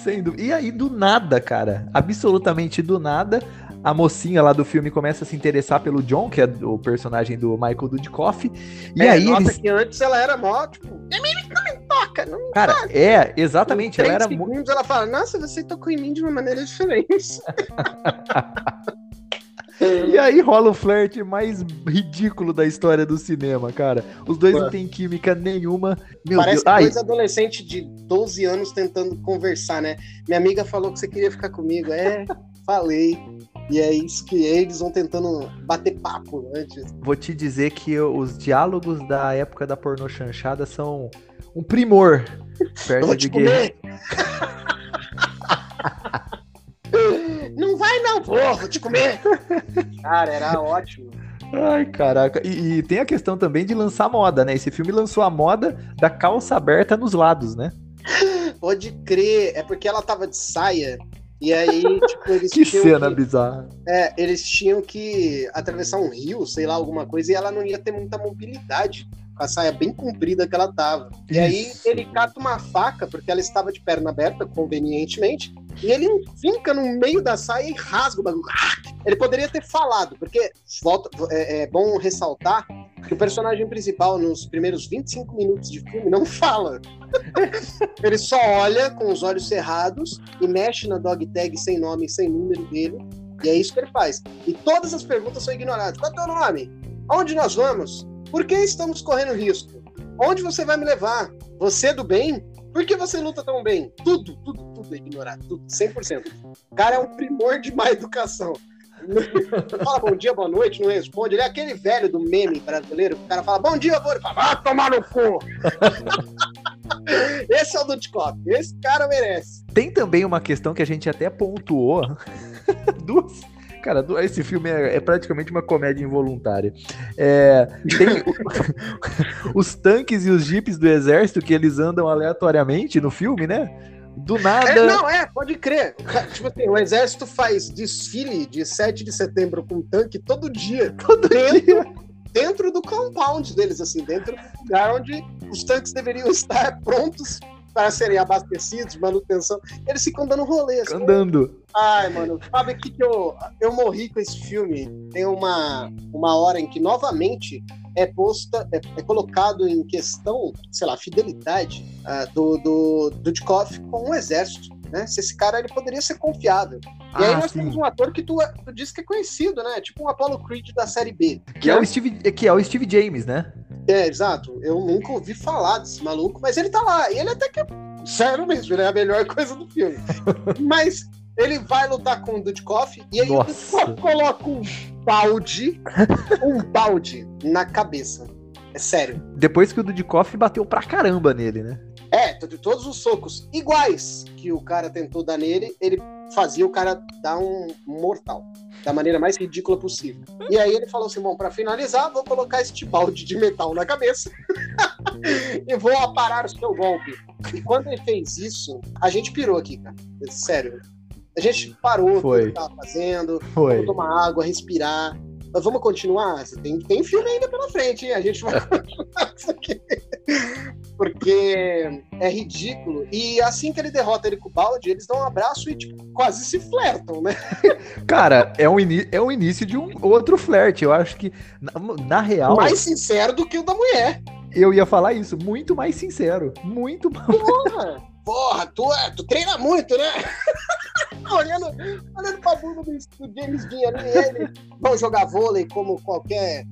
Sendo. E aí, do nada, cara, absolutamente do nada, a mocinha lá do filme começa a se interessar pelo John, que é o personagem do Michael Dudikoff. E é, aí nota eles... que antes ela era mó, tipo, não me toca. Não Cara, é, exatamente. Ela três era muito. ela fala, nossa, você tocou em mim de uma maneira diferente. E aí rola o flerte mais ridículo da história do cinema, cara. Os dois não têm química nenhuma. Meu Parece Deus. Dois adolescentes de 12 anos tentando conversar, né? Minha amiga falou que você queria ficar comigo. É, falei. E é isso que eles vão tentando bater papo antes. vou te dizer que os diálogos da época da pornô chanchada são um primor. Perto de comer! não vai não, porra, vou te comer! Cara, era ótimo. Ai, caraca. E, e tem a questão também de lançar moda, né? Esse filme lançou a moda da calça aberta nos lados, né? Pode crer, é porque ela tava de saia. E aí, tipo, eles Que tinham cena que- bizarra. É, eles tinham que atravessar um rio, sei lá, alguma coisa, e ela não ia ter muita mobilidade com a saia bem comprida que ela tava. E aí ele cata uma faca, porque ela estava de perna aberta, convenientemente, e ele finca no meio da saia e rasga o bagulho. Ah! Ele poderia ter falado, porque volta, é, é bom ressaltar que o personagem principal, nos primeiros 25 minutos de filme, não fala. ele só olha com os olhos cerrados e mexe na dog tag sem nome e sem número dele. E é isso que ele faz. E todas as perguntas são ignoradas. Qual é o teu nome? Aonde nós vamos? Por que estamos correndo risco? Onde você vai me levar? Você é do bem? Por que você luta tão bem? Tudo, tudo, tudo é ignorado. Tudo, 100%. O cara é um primor de má educação. fala bom dia, boa noite, não responde. Ele é aquele velho do meme brasileiro. O cara fala bom dia. Ele fala, vai tomar no cu. Esse é o Dutchkop. Esse cara merece. Tem também uma questão que a gente até pontuou. Duas. Cara, esse filme é, é praticamente uma comédia involuntária. É, tem os tanques e os jipes do exército que eles andam aleatoriamente no filme, né? Do nada. É, não, é, pode crer. Tipo assim, o exército faz desfile de 7 de setembro com tanque todo dia. Todo dentro, dentro do compound deles, assim, dentro do lugar onde os tanques deveriam estar prontos para serem abastecidos, manutenção. Eles ficam dando rolê, assim. andando. Ai, mano, sabe o que, que eu, eu morri com esse filme? Tem uma, uma hora em que novamente é posta, é, é colocado em questão, sei lá, a fidelidade ah, do, do, do Dudikoff com o exército. Né? Se esse cara ele poderia ser confiável. E aí Ah, nós sim. temos um ator que tu, tu disse que é conhecido, né? Tipo um Apollo Creed da série B. Que é, o Steve, que é o Steve James, né? É, exato. Eu nunca ouvi falar desse maluco, mas ele tá lá. E ele até que. Sério mesmo, ele é a melhor coisa do filme. mas ele vai lutar com o Dudkoff e aí Nossa. Dudkoff coloca um balde, um balde na cabeça. É sério. Depois que o Dudikoff bateu pra caramba nele, né? É, t- t- todos os socos iguais que o cara tentou dar nele, ele fazia o cara dar um mortal. Da maneira mais ridícula possível. E aí ele falou assim: bom, pra finalizar, vou colocar este balde de metal na cabeça e vou aparar o seu golpe. E quando ele fez isso, a gente pirou aqui, cara. Sério. A gente parou Foi. tudo que tava fazendo, Foi. vamos tomar água, respirar. Mas vamos continuar? Tem, tem filme ainda pela frente, hein? A gente vai continuar isso aqui. Porque é ridículo. E assim que ele derrota ele com o balde, eles dão um abraço e, tipo, quase se flertam, né? Cara, é o, ini- é o início de um outro flerte. Eu acho que, na, na real, Mais sincero do que o da mulher. eu ia falar isso. Muito mais sincero. Muito mais. Porra! Porra, tu, é- tu treina muito, né? olhando, olhando pra bunda do, do James Dean ali, ele. Vão jogar vôlei como qualquer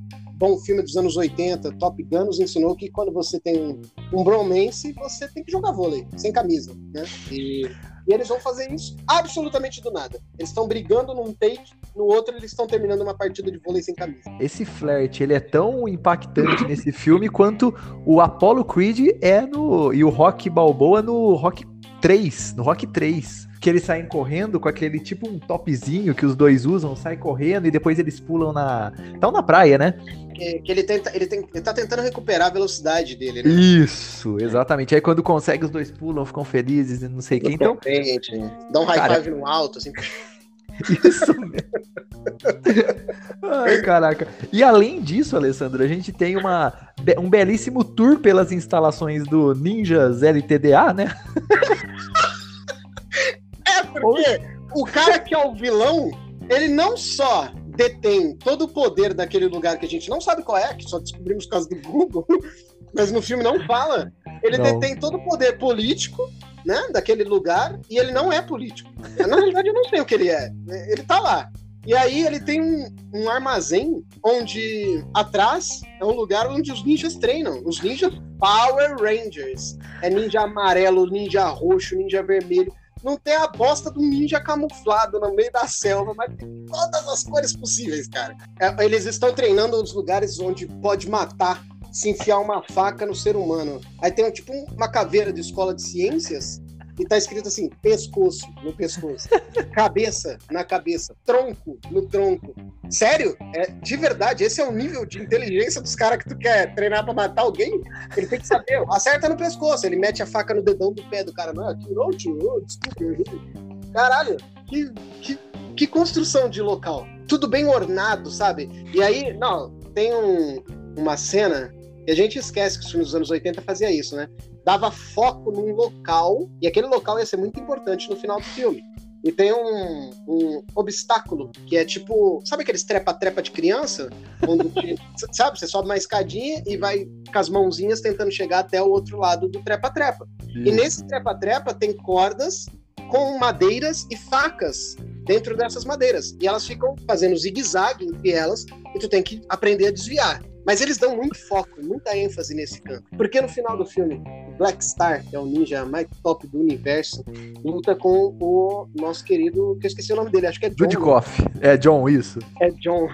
bom filme dos anos 80. Top Gun nos ensinou que quando você tem um, bromance, você tem que jogar vôlei, sem camisa, né? E, e eles vão fazer isso absolutamente do nada. Eles estão brigando num take, no outro eles estão terminando uma partida de vôlei sem camisa. Esse flerte, ele é tão impactante nesse filme quanto o Apollo Creed é no. E o Rock Balboa no Rock 3. No Rock 3. Que eles saem correndo com aquele tipo um topzinho que os dois usam, saem correndo e depois eles pulam na. Estão na praia, né? Que, que ele, tenta, ele, tem, ele tá tentando recuperar a velocidade dele, né? Isso, exatamente. Aí quando consegue, os dois pulam, ficam felizes e não sei o que. Então, Repente, Dá um high Cara- five no alto, assim. Isso mesmo. Ai, caraca. E além disso, Alessandro, a gente tem uma, um belíssimo tour pelas instalações do Ninjas LTDA, né? É, porque o cara que é o vilão, ele não só detém todo o poder daquele lugar que a gente não sabe qual é, que só descobrimos por causa do Google, mas no filme não fala. Ele não. detém todo o poder político, né, daquele lugar, e ele não é político. Na realidade, eu não sei o que ele é. Ele tá lá. E aí ele tem um, um, armazém onde atrás é um lugar onde os ninjas treinam. Os ninjas Power Rangers. É ninja amarelo, ninja roxo, ninja vermelho. Não tem a bosta do ninja camuflado no meio da selva, mas tem todas as cores possíveis, cara. É, eles estão treinando nos lugares onde pode matar, se enfiar uma faca no ser humano. Aí tem tipo uma caveira de escola de ciências e tá escrito assim: pescoço no pescoço, cabeça na cabeça, tronco no tronco. Sério? É, de verdade, esse é o nível de inteligência dos caras que tu quer treinar pra matar alguém? Ele tem que saber, acerta no pescoço, ele mete a faca no dedão do pé do cara. Não, desculpa. Caralho, que, que, que construção de local. Tudo bem ornado, sabe? E aí, não, tem um, uma cena e a gente esquece que filmes dos anos 80 fazia isso, né? Dava foco num local, e aquele local ia ser muito importante no final do filme. E tem um, um obstáculo, que é tipo. Sabe aqueles trepa-trepa de criança? Onde, sabe, você sobe uma escadinha e vai com as mãozinhas tentando chegar até o outro lado do trepa-trepa. E nesse trepa-trepa tem cordas com madeiras e facas dentro dessas madeiras. E elas ficam fazendo zigue-zague entre elas, e tu tem que aprender a desviar. Mas eles dão muito foco, muita ênfase nesse canto. Porque no final do filme, Black Star, que é o ninja mais top do universo, luta com o nosso querido, que eu esqueci o nome dele, acho que é John. Dudikoff. É John, isso. É John.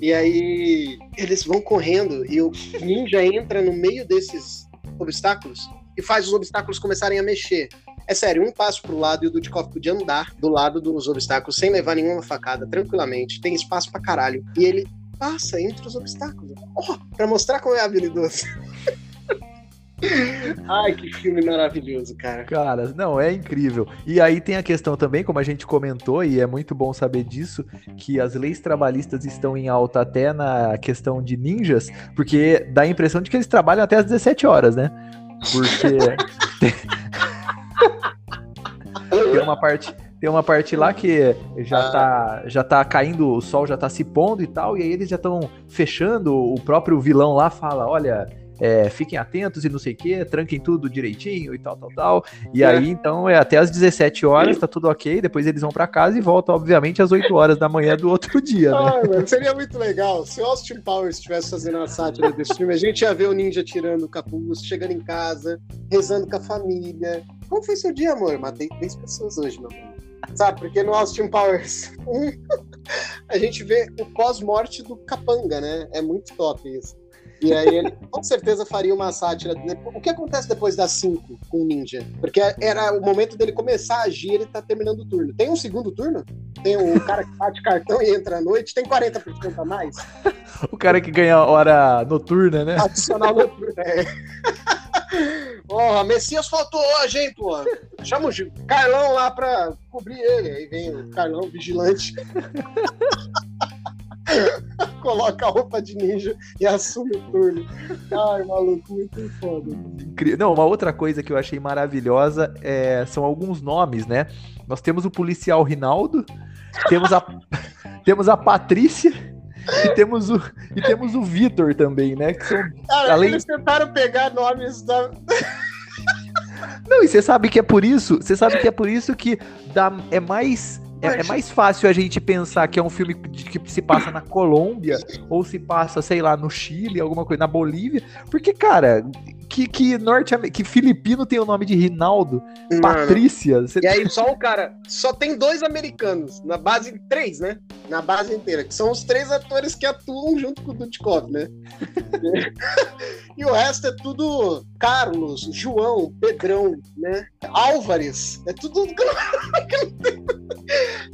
E aí eles vão correndo e o ninja entra no meio desses obstáculos e faz os obstáculos começarem a mexer. É sério, um passo pro lado e o Dudikoff podia andar do lado dos obstáculos sem levar nenhuma facada, tranquilamente. Tem espaço pra caralho. E ele passa entre os obstáculos. Oh, pra mostrar como é habilidoso. Ai, que filme maravilhoso, cara. Cara, não, é incrível. E aí tem a questão também, como a gente comentou, e é muito bom saber disso, que as leis trabalhistas estão em alta até na questão de ninjas, porque dá a impressão de que eles trabalham até as 17 horas, né? Porque tem uma parte tem uma parte lá que já, ah. tá, já tá caindo, o sol já tá se pondo e tal, e aí eles já estão fechando, o próprio vilão lá fala, olha, é, fiquem atentos e não sei o que, tranquem tudo direitinho e tal, tal, tal. E é. aí, então, é até as 17 horas, tá tudo ok, depois eles vão para casa e voltam, obviamente, às 8 horas da manhã do outro dia, né? Ai, mano, seria muito legal. Se o Austin Powers estivesse fazendo a sátira desse filme, a gente ia ver o ninja tirando o capuz, chegando em casa, rezando com a família. Como foi seu dia, amor? Matei três pessoas hoje, meu amor. Sabe? Porque no Austin Powers 1 a gente vê o pós-morte do Capanga, né? É muito top isso. E aí ele com certeza faria uma sátira. O que acontece depois das 5 com o Ninja? Porque era o momento dele começar a agir, ele tá terminando o turno. Tem um segundo turno? Tem um cara que bate cartão e entra à noite, tem 40% a mais? o cara que ganha hora noturna, né? Adicional noturna, é. Porra, Messias faltou hoje, hein, porra. Chama o Carlão lá pra cobrir ele. Aí vem o Carlão vigilante. Coloca a roupa de ninja e assume o turno. Ai, maluco, muito foda. Não, uma outra coisa que eu achei maravilhosa é, são alguns nomes, né? Nós temos o policial Rinaldo, temos a, temos a Patrícia e temos o, e temos o Vitor também, né? Que são, Cara, além... eles tentaram pegar nomes da. Não, e você sabe que é por isso, você sabe que é por isso que dá, é mais é, é, mais fácil a gente pensar que é um filme que se passa na Colômbia ou se passa, sei lá, no Chile, alguma coisa, na Bolívia, porque, cara, que, que norte que filipino tem o nome de Rinaldo, Mano. Patrícia. Você... E aí só o cara, só tem dois americanos, na base, três, né? Na base inteira, que são os três atores que atuam junto com o Dudkov, né? e o resto é tudo Carlos, João, Pedrão, né? Álvares, é tudo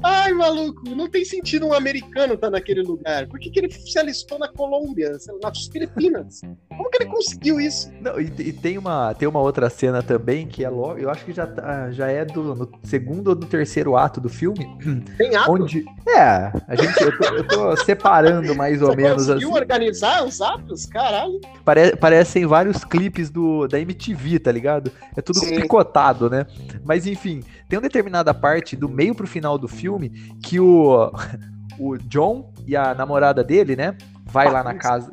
Ai, maluco, não tem sentido um americano estar tá naquele lugar. Por que, que ele se alistou na Colômbia, nas Filipinas? Como que ele conseguiu isso? Não, e, e, tem, uma, tem uma outra cena também que é logo. Eu acho que já, tá, já é do no segundo ou do terceiro ato do filme. Tem ato? Onde. É, a gente, eu, tô, eu tô separando mais ou Você menos. Conseguiu assim. organizar os atos? Caralho. Pare, parecem vários clipes do, da MTV, tá ligado? É tudo Sim. picotado, né? Mas enfim, tem uma determinada parte do meio pro final do filme que o, o John e a namorada dele, né? Vai lá na casa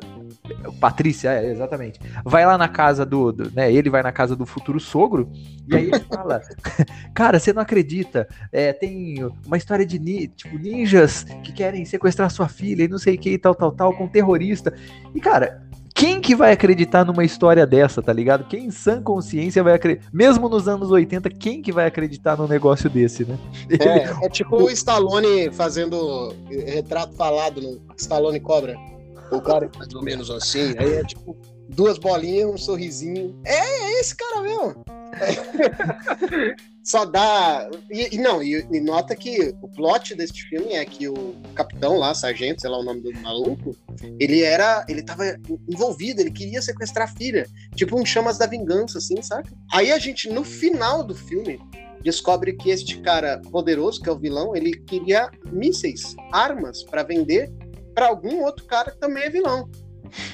Patrícia, é, exatamente. Vai lá na casa do, do, né? Ele vai na casa do futuro sogro e aí ele fala, cara, você não acredita? É, tem uma história de ni, tipo ninjas que querem sequestrar sua filha e não sei o que e tal, tal, tal, com terrorista. E cara, quem que vai acreditar numa história dessa, tá ligado? Quem em sã consciência vai acreditar? Mesmo nos anos 80, quem que vai acreditar num negócio desse, né? É, é tipo o Stallone fazendo retrato falado no Stallone Cobra. O cara mais ou menos assim, aí é tipo duas bolinhas, um sorrisinho. É, é esse cara mesmo. Só dá. E, e não, e, e, nota que o plot deste filme é que o capitão lá, sargento, sei lá o nome do maluco, ele era. Ele tava envolvido, ele queria sequestrar a filha. Tipo um chamas da vingança, assim, sabe? Aí a gente, no final do filme, descobre que este cara poderoso, que é o vilão, ele queria mísseis, armas para vender para algum outro cara que também é vilão.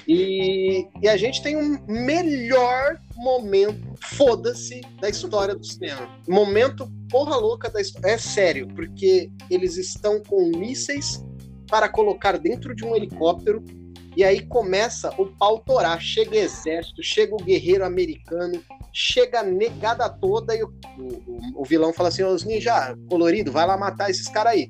E, e a gente tem um melhor momento, foda-se, da história do cinema. Momento porra louca da história. É sério, porque eles estão com mísseis para colocar dentro de um helicóptero e aí começa o pau torar. Chega exército, chega o guerreiro americano, chega negada toda e o, o, o vilão fala assim: os ninja colorido, vai lá matar esses caras aí.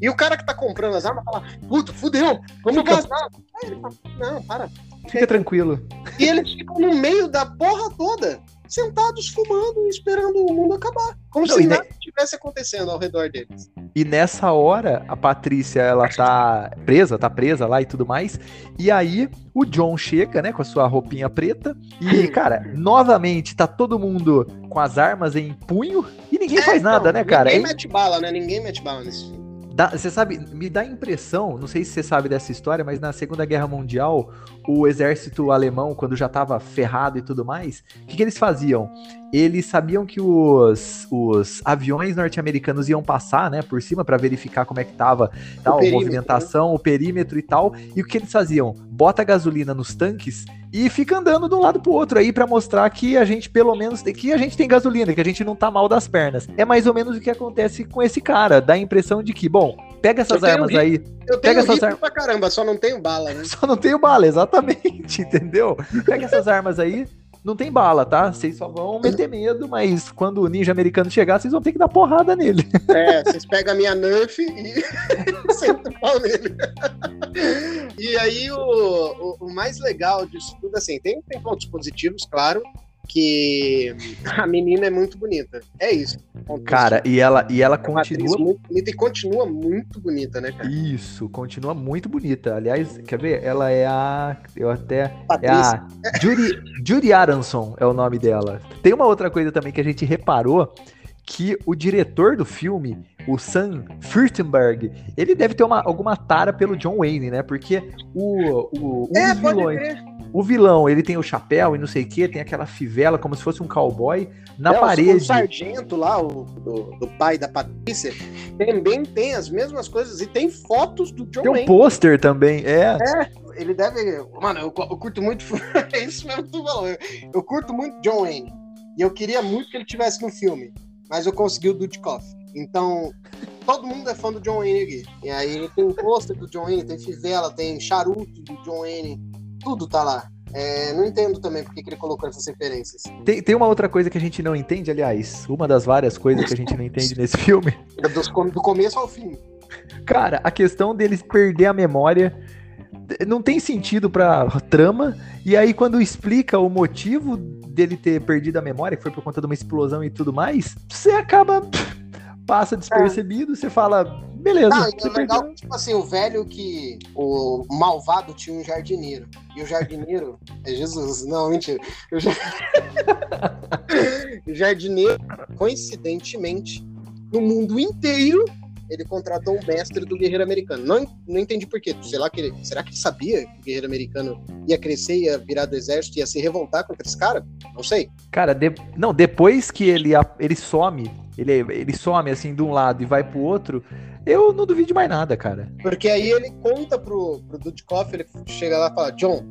E o cara que tá comprando as armas fala: puta, fudeu, vamos Fica... vazar. Aí ele fala: não, para. Fica tranquilo. E eles ficam no meio da porra toda sentados fumando e esperando o mundo acabar. Como Não, se nada estivesse acontecendo ao redor deles. E nessa hora, a Patrícia, ela tá presa, tá presa lá e tudo mais. E aí, o John chega, né, com a sua roupinha preta. E, cara, novamente, tá todo mundo com as armas em punho. E ninguém é, faz nada, não, né, cara? Ninguém mete bala, né? Ninguém mete bala nesse filme. Você sabe, me dá a impressão, não sei se você sabe dessa história, mas na Segunda Guerra Mundial, o exército alemão, quando já estava ferrado e tudo mais, o que, que, eles faziam? Eles sabiam que os, os aviões norte-americanos iam passar, né, por cima para verificar como é que tava tal, a movimentação, né? o perímetro e tal. E o que eles faziam? Bota gasolina nos tanques e fica andando de um lado pro outro aí para mostrar que a gente pelo menos que a gente tem gasolina, que a gente não tá mal das pernas. É mais ou menos o que acontece com esse cara, dá a impressão de que, bom, pega essas armas aí. Eu tenho pega essas armas pra caramba, só não tenho bala, né? Só não tenho bala, exatamente, entendeu? Pega essas armas aí, não tem bala, tá? Vocês só vão meter medo, mas quando o ninja americano chegar, vocês vão ter que dar porrada nele. É, vocês pegam a minha Nerf e sentam o pau nele. e aí, o, o, o, mais legal disso tudo, assim, tem, tem pontos positivos, claro, que a menina é muito bonita. É isso. Cara, e ela, e ela continua. Muito bonita e continua muito bonita, né, cara? Isso, continua muito bonita. Aliás, quer ver? Ela é a. Eu até. Patrícia. É a Judy, Judy Aronson é o nome dela. Tem uma outra coisa também que a gente reparou que o diretor do filme, o Sam Furtenberg, ele deve ter uma, alguma tara pelo John Wayne, né? Porque o, o um é, dos vilões, o vilão, ele tem o chapéu e não sei o que, tem aquela fivela como se fosse um cowboy na é, parede. O sargento lá, o do, do, pai da Patrícia, também tem as mesmas coisas e tem fotos do John Tem um pôster também, é. É, ele deve. Mano, eu, eu curto muito. é isso mesmo que tu falou. Eu, eu, curto muito John Wayne. E eu queria muito que ele tivesse no filme. Mas eu consegui o Dudikoff. Então, todo mundo é fã do John Wayne aqui. E aí tem o pôster do John Wayne, tem fivela, tem charuto do John Wayne tudo tá lá. É, não entendo também porque que ele colocou essas referências. Tem, tem uma outra coisa que a gente não entende, aliás, uma das várias coisas que a gente não entende nesse filme. Do, do começo ao fim. Cara, a questão deles perder a memória não tem sentido pra trama, e aí quando explica o motivo dele ter perdido a memória, que foi por conta de uma explosão e tudo mais, você acaba passa despercebido, é. você fala, beleza. Ah, é legal, tipo assim, o velho que. O malvado tinha um jardineiro. E o jardineiro é Jesus. Não, mentira. O, jar... o jardineiro, coincidentemente, no mundo inteiro, ele contratou um mestre do guerreiro americano. Não, não entendi por quê. Sei lá que ele, será que ele sabia que o guerreiro americano ia crescer, ia virar do exército, ia se revoltar contra esse cara? Não sei. Cara, de... não, depois que ele, ele some ele, ele some assim de um lado e vai pro outro, eu não duvido mais nada, cara. Porque aí ele conta pro, pro Dudkoff, ele chega lá e fala, John,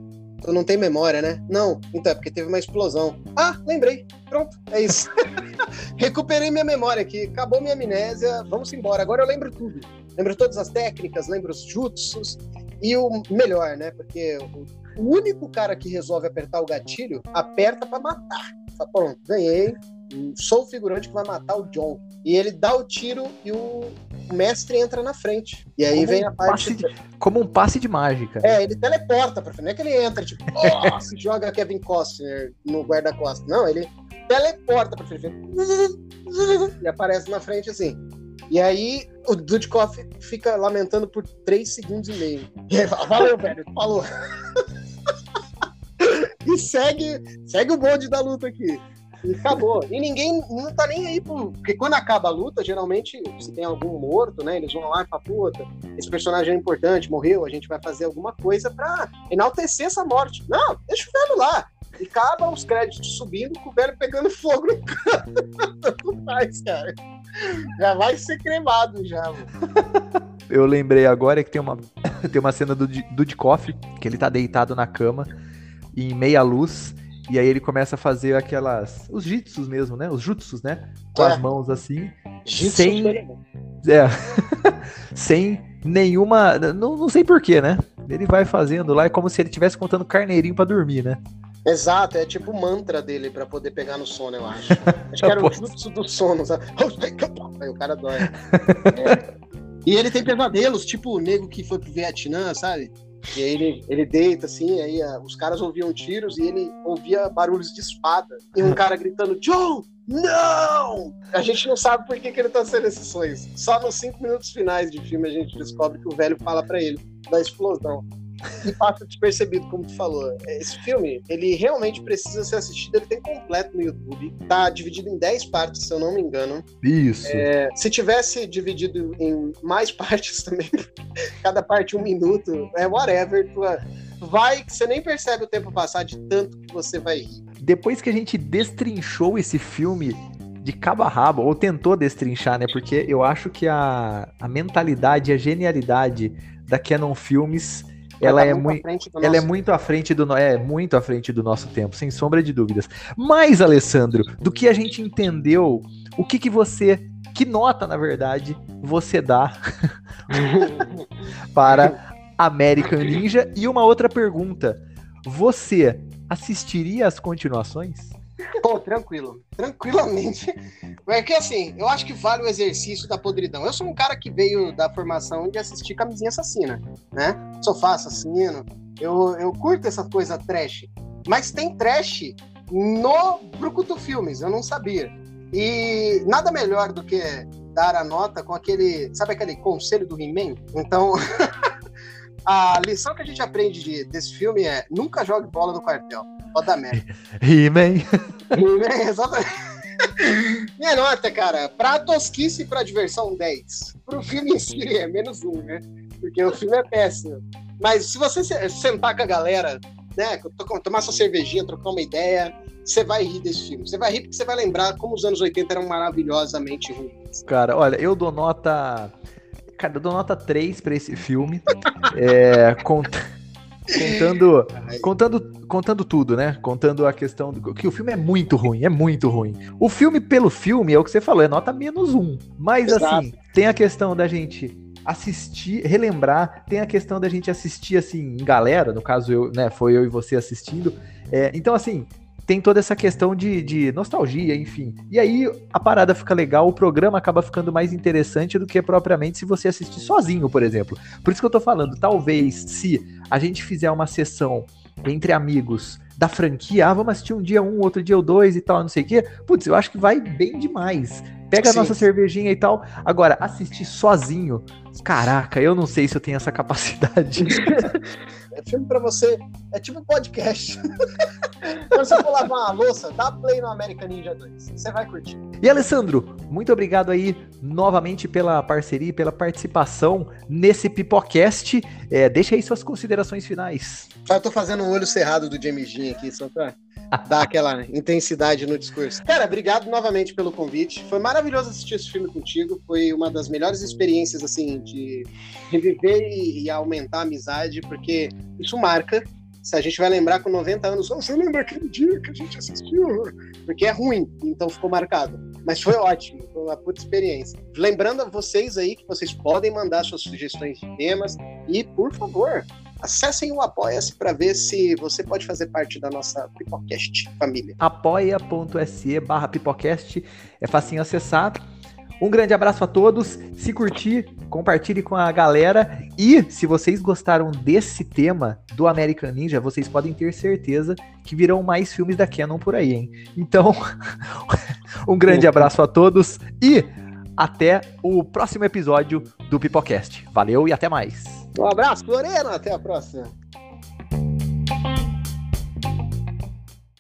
tu não tem memória, né? Não, então é porque teve uma explosão. Ah, lembrei. Pronto, é isso. Recuperei minha memória aqui, acabou minha amnésia, vamos embora. Agora eu lembro tudo. Lembro todas as técnicas, lembro os jutsus e o melhor, né? Porque o, o único cara que resolve apertar o gatilho, aperta para matar. Fala, pronto, ganhei, sou o figurante que vai matar o John. E ele dá o tiro e o mestre entra na frente. E aí como vem a parte. De, como um passe de mágica. É, ele teleporta pra frente. Não é que ele entra, tipo, oh, se joga Kevin Costner no guarda-costas. Não, ele teleporta pra frente. E aparece na frente assim. E aí o Dudikoff fica lamentando por 3 segundos e meio. E aí fala, valeu, velho, falou. e segue, segue o bonde da luta aqui. E acabou. E ninguém não tá nem aí pro. Porque quando acaba a luta, geralmente, se tem algum morto, né? Eles vão lá e falam, puta, esse personagem é importante, morreu, a gente vai fazer alguma coisa pra enaltecer essa morte. Não, deixa o velho lá. E acaba os créditos subindo com o velho pegando fogo no canto. Não faz, cara. Já vai ser cremado já, mano. Eu lembrei agora que tem uma, tem uma cena do Dudikoff, que ele tá deitado na cama, em meia luz, e aí ele começa a fazer aquelas. Os jitsus mesmo, né? Os jutsus, né? Com é. as mãos assim. Jitsu sem. É. sem nenhuma. Não, não sei porquê, né? Ele vai fazendo lá, é como se ele estivesse contando carneirinho para dormir, né? Exato, é tipo o mantra dele para poder pegar no sono, eu acho. Acho que era o jutsu do sono, sabe? Aí o cara dói. É. E ele tem pesadelos, tipo o nego que foi pro Vietnã, sabe? E aí ele, ele deita assim, aí uh, os caras ouviam tiros e ele ouvia barulhos de espada. E um cara gritando, John, não! A gente não sabe por que, que ele tá sendo esses sonhos. Só nos cinco minutos finais de filme a gente descobre que o velho fala para ele da explosão e passa despercebido, como tu falou. Esse filme, ele realmente precisa ser assistido, ele tem completo no YouTube. Tá dividido em 10 partes, se eu não me engano. Isso. É, se tivesse dividido em mais partes também, cada parte um minuto, é whatever, tu vai que você nem percebe o tempo passar de tanto que você vai rir. Depois que a gente destrinchou esse filme de cabo a rabo, ou tentou destrinchar, né? Porque eu acho que a, a mentalidade, a genialidade da Canon Filmes ela, é, muito, ela é muito à frente do é muito à frente do nosso tempo, sem sombra de dúvidas. Mas Alessandro, do que a gente entendeu, o que que você, que nota na verdade você dá para American Ninja? E uma outra pergunta: você assistiria às continuações? Pô, tranquilo. Tranquilamente. É que assim, eu acho que vale o exercício da podridão. Eu sou um cara que veio da formação de assistir camisinha assassina, né? Sofá assassino. Eu, eu curto essa coisa trash. Mas tem trash no Brucutu Filmes, eu não sabia. E nada melhor do que dar a nota com aquele. Sabe aquele conselho do He-Man? Então. a lição que a gente aprende de, desse filme é nunca jogue bola no quartel. Dar merda. He-Man. He-Man, exatamente. Minha nota, cara, pra tosquice e pra diversão, 10. Pro filme em si é menos um, né? Porque o filme é péssimo. Mas se você sentar com a galera, né, tomar sua cervejinha, trocar uma ideia, você vai rir desse filme. Você vai rir porque você vai lembrar como os anos 80 eram maravilhosamente ruins. Cara, olha, eu dou nota Cara, eu dou nota 3 pra esse filme. é, cont... contando, contando, contando tudo, né? Contando a questão do que o filme é muito ruim, é muito ruim. O filme pelo filme é o que você falou, é nota menos um. Mas Exato. assim, tem a questão da gente assistir, relembrar, tem a questão da gente assistir assim em galera, no caso eu, né, foi eu e você assistindo. É, então assim, tem toda essa questão de, de, nostalgia, enfim. E aí a parada fica legal, o programa acaba ficando mais interessante do que propriamente se você assistir sozinho, por exemplo. Por isso que eu tô falando, talvez se a gente fizer uma sessão entre amigos da franquia, ah, vamos assistir um dia um, outro dia o dois e tal, não sei o quê. Putz, eu acho que vai bem demais. Pega Sim. a nossa cervejinha e tal. Agora, assistir sozinho, caraca, eu não sei se eu tenho essa capacidade. É filme pra você. É tipo podcast. Quando você for lavar uma louça, dá play no American Ninja 2. Você vai curtir. E Alessandro, muito obrigado aí novamente pela parceria e pela participação nesse Pipocast. É, deixa aí suas considerações finais. Eu tô fazendo um olho cerrado do James Dean aqui, só pra dar aquela intensidade no discurso. Cara, obrigado novamente pelo convite. Foi maravilhoso assistir esse filme contigo. Foi uma das melhores experiências, assim, de reviver e, e aumentar a amizade, porque isso marca. Se a gente vai lembrar com 90 anos, oh, você lembra aquele dia que a gente assistiu? Porque é ruim, então ficou marcado. Mas foi ótimo, foi uma puta experiência. Lembrando a vocês aí que vocês podem mandar suas sugestões de temas e, por favor, acessem o Apoia-se para ver se você pode fazer parte da nossa Pipocast família. apoia.se barra Pipocast, é facinho acessar. Um grande abraço a todos. Se curtir, compartilhe com a galera. E se vocês gostaram desse tema do American Ninja, vocês podem ter certeza que virão mais filmes da Canon por aí, hein? Então, um grande abraço a todos e até o próximo episódio do Pipocast. Valeu e até mais. Um abraço, Lorena. Até a próxima.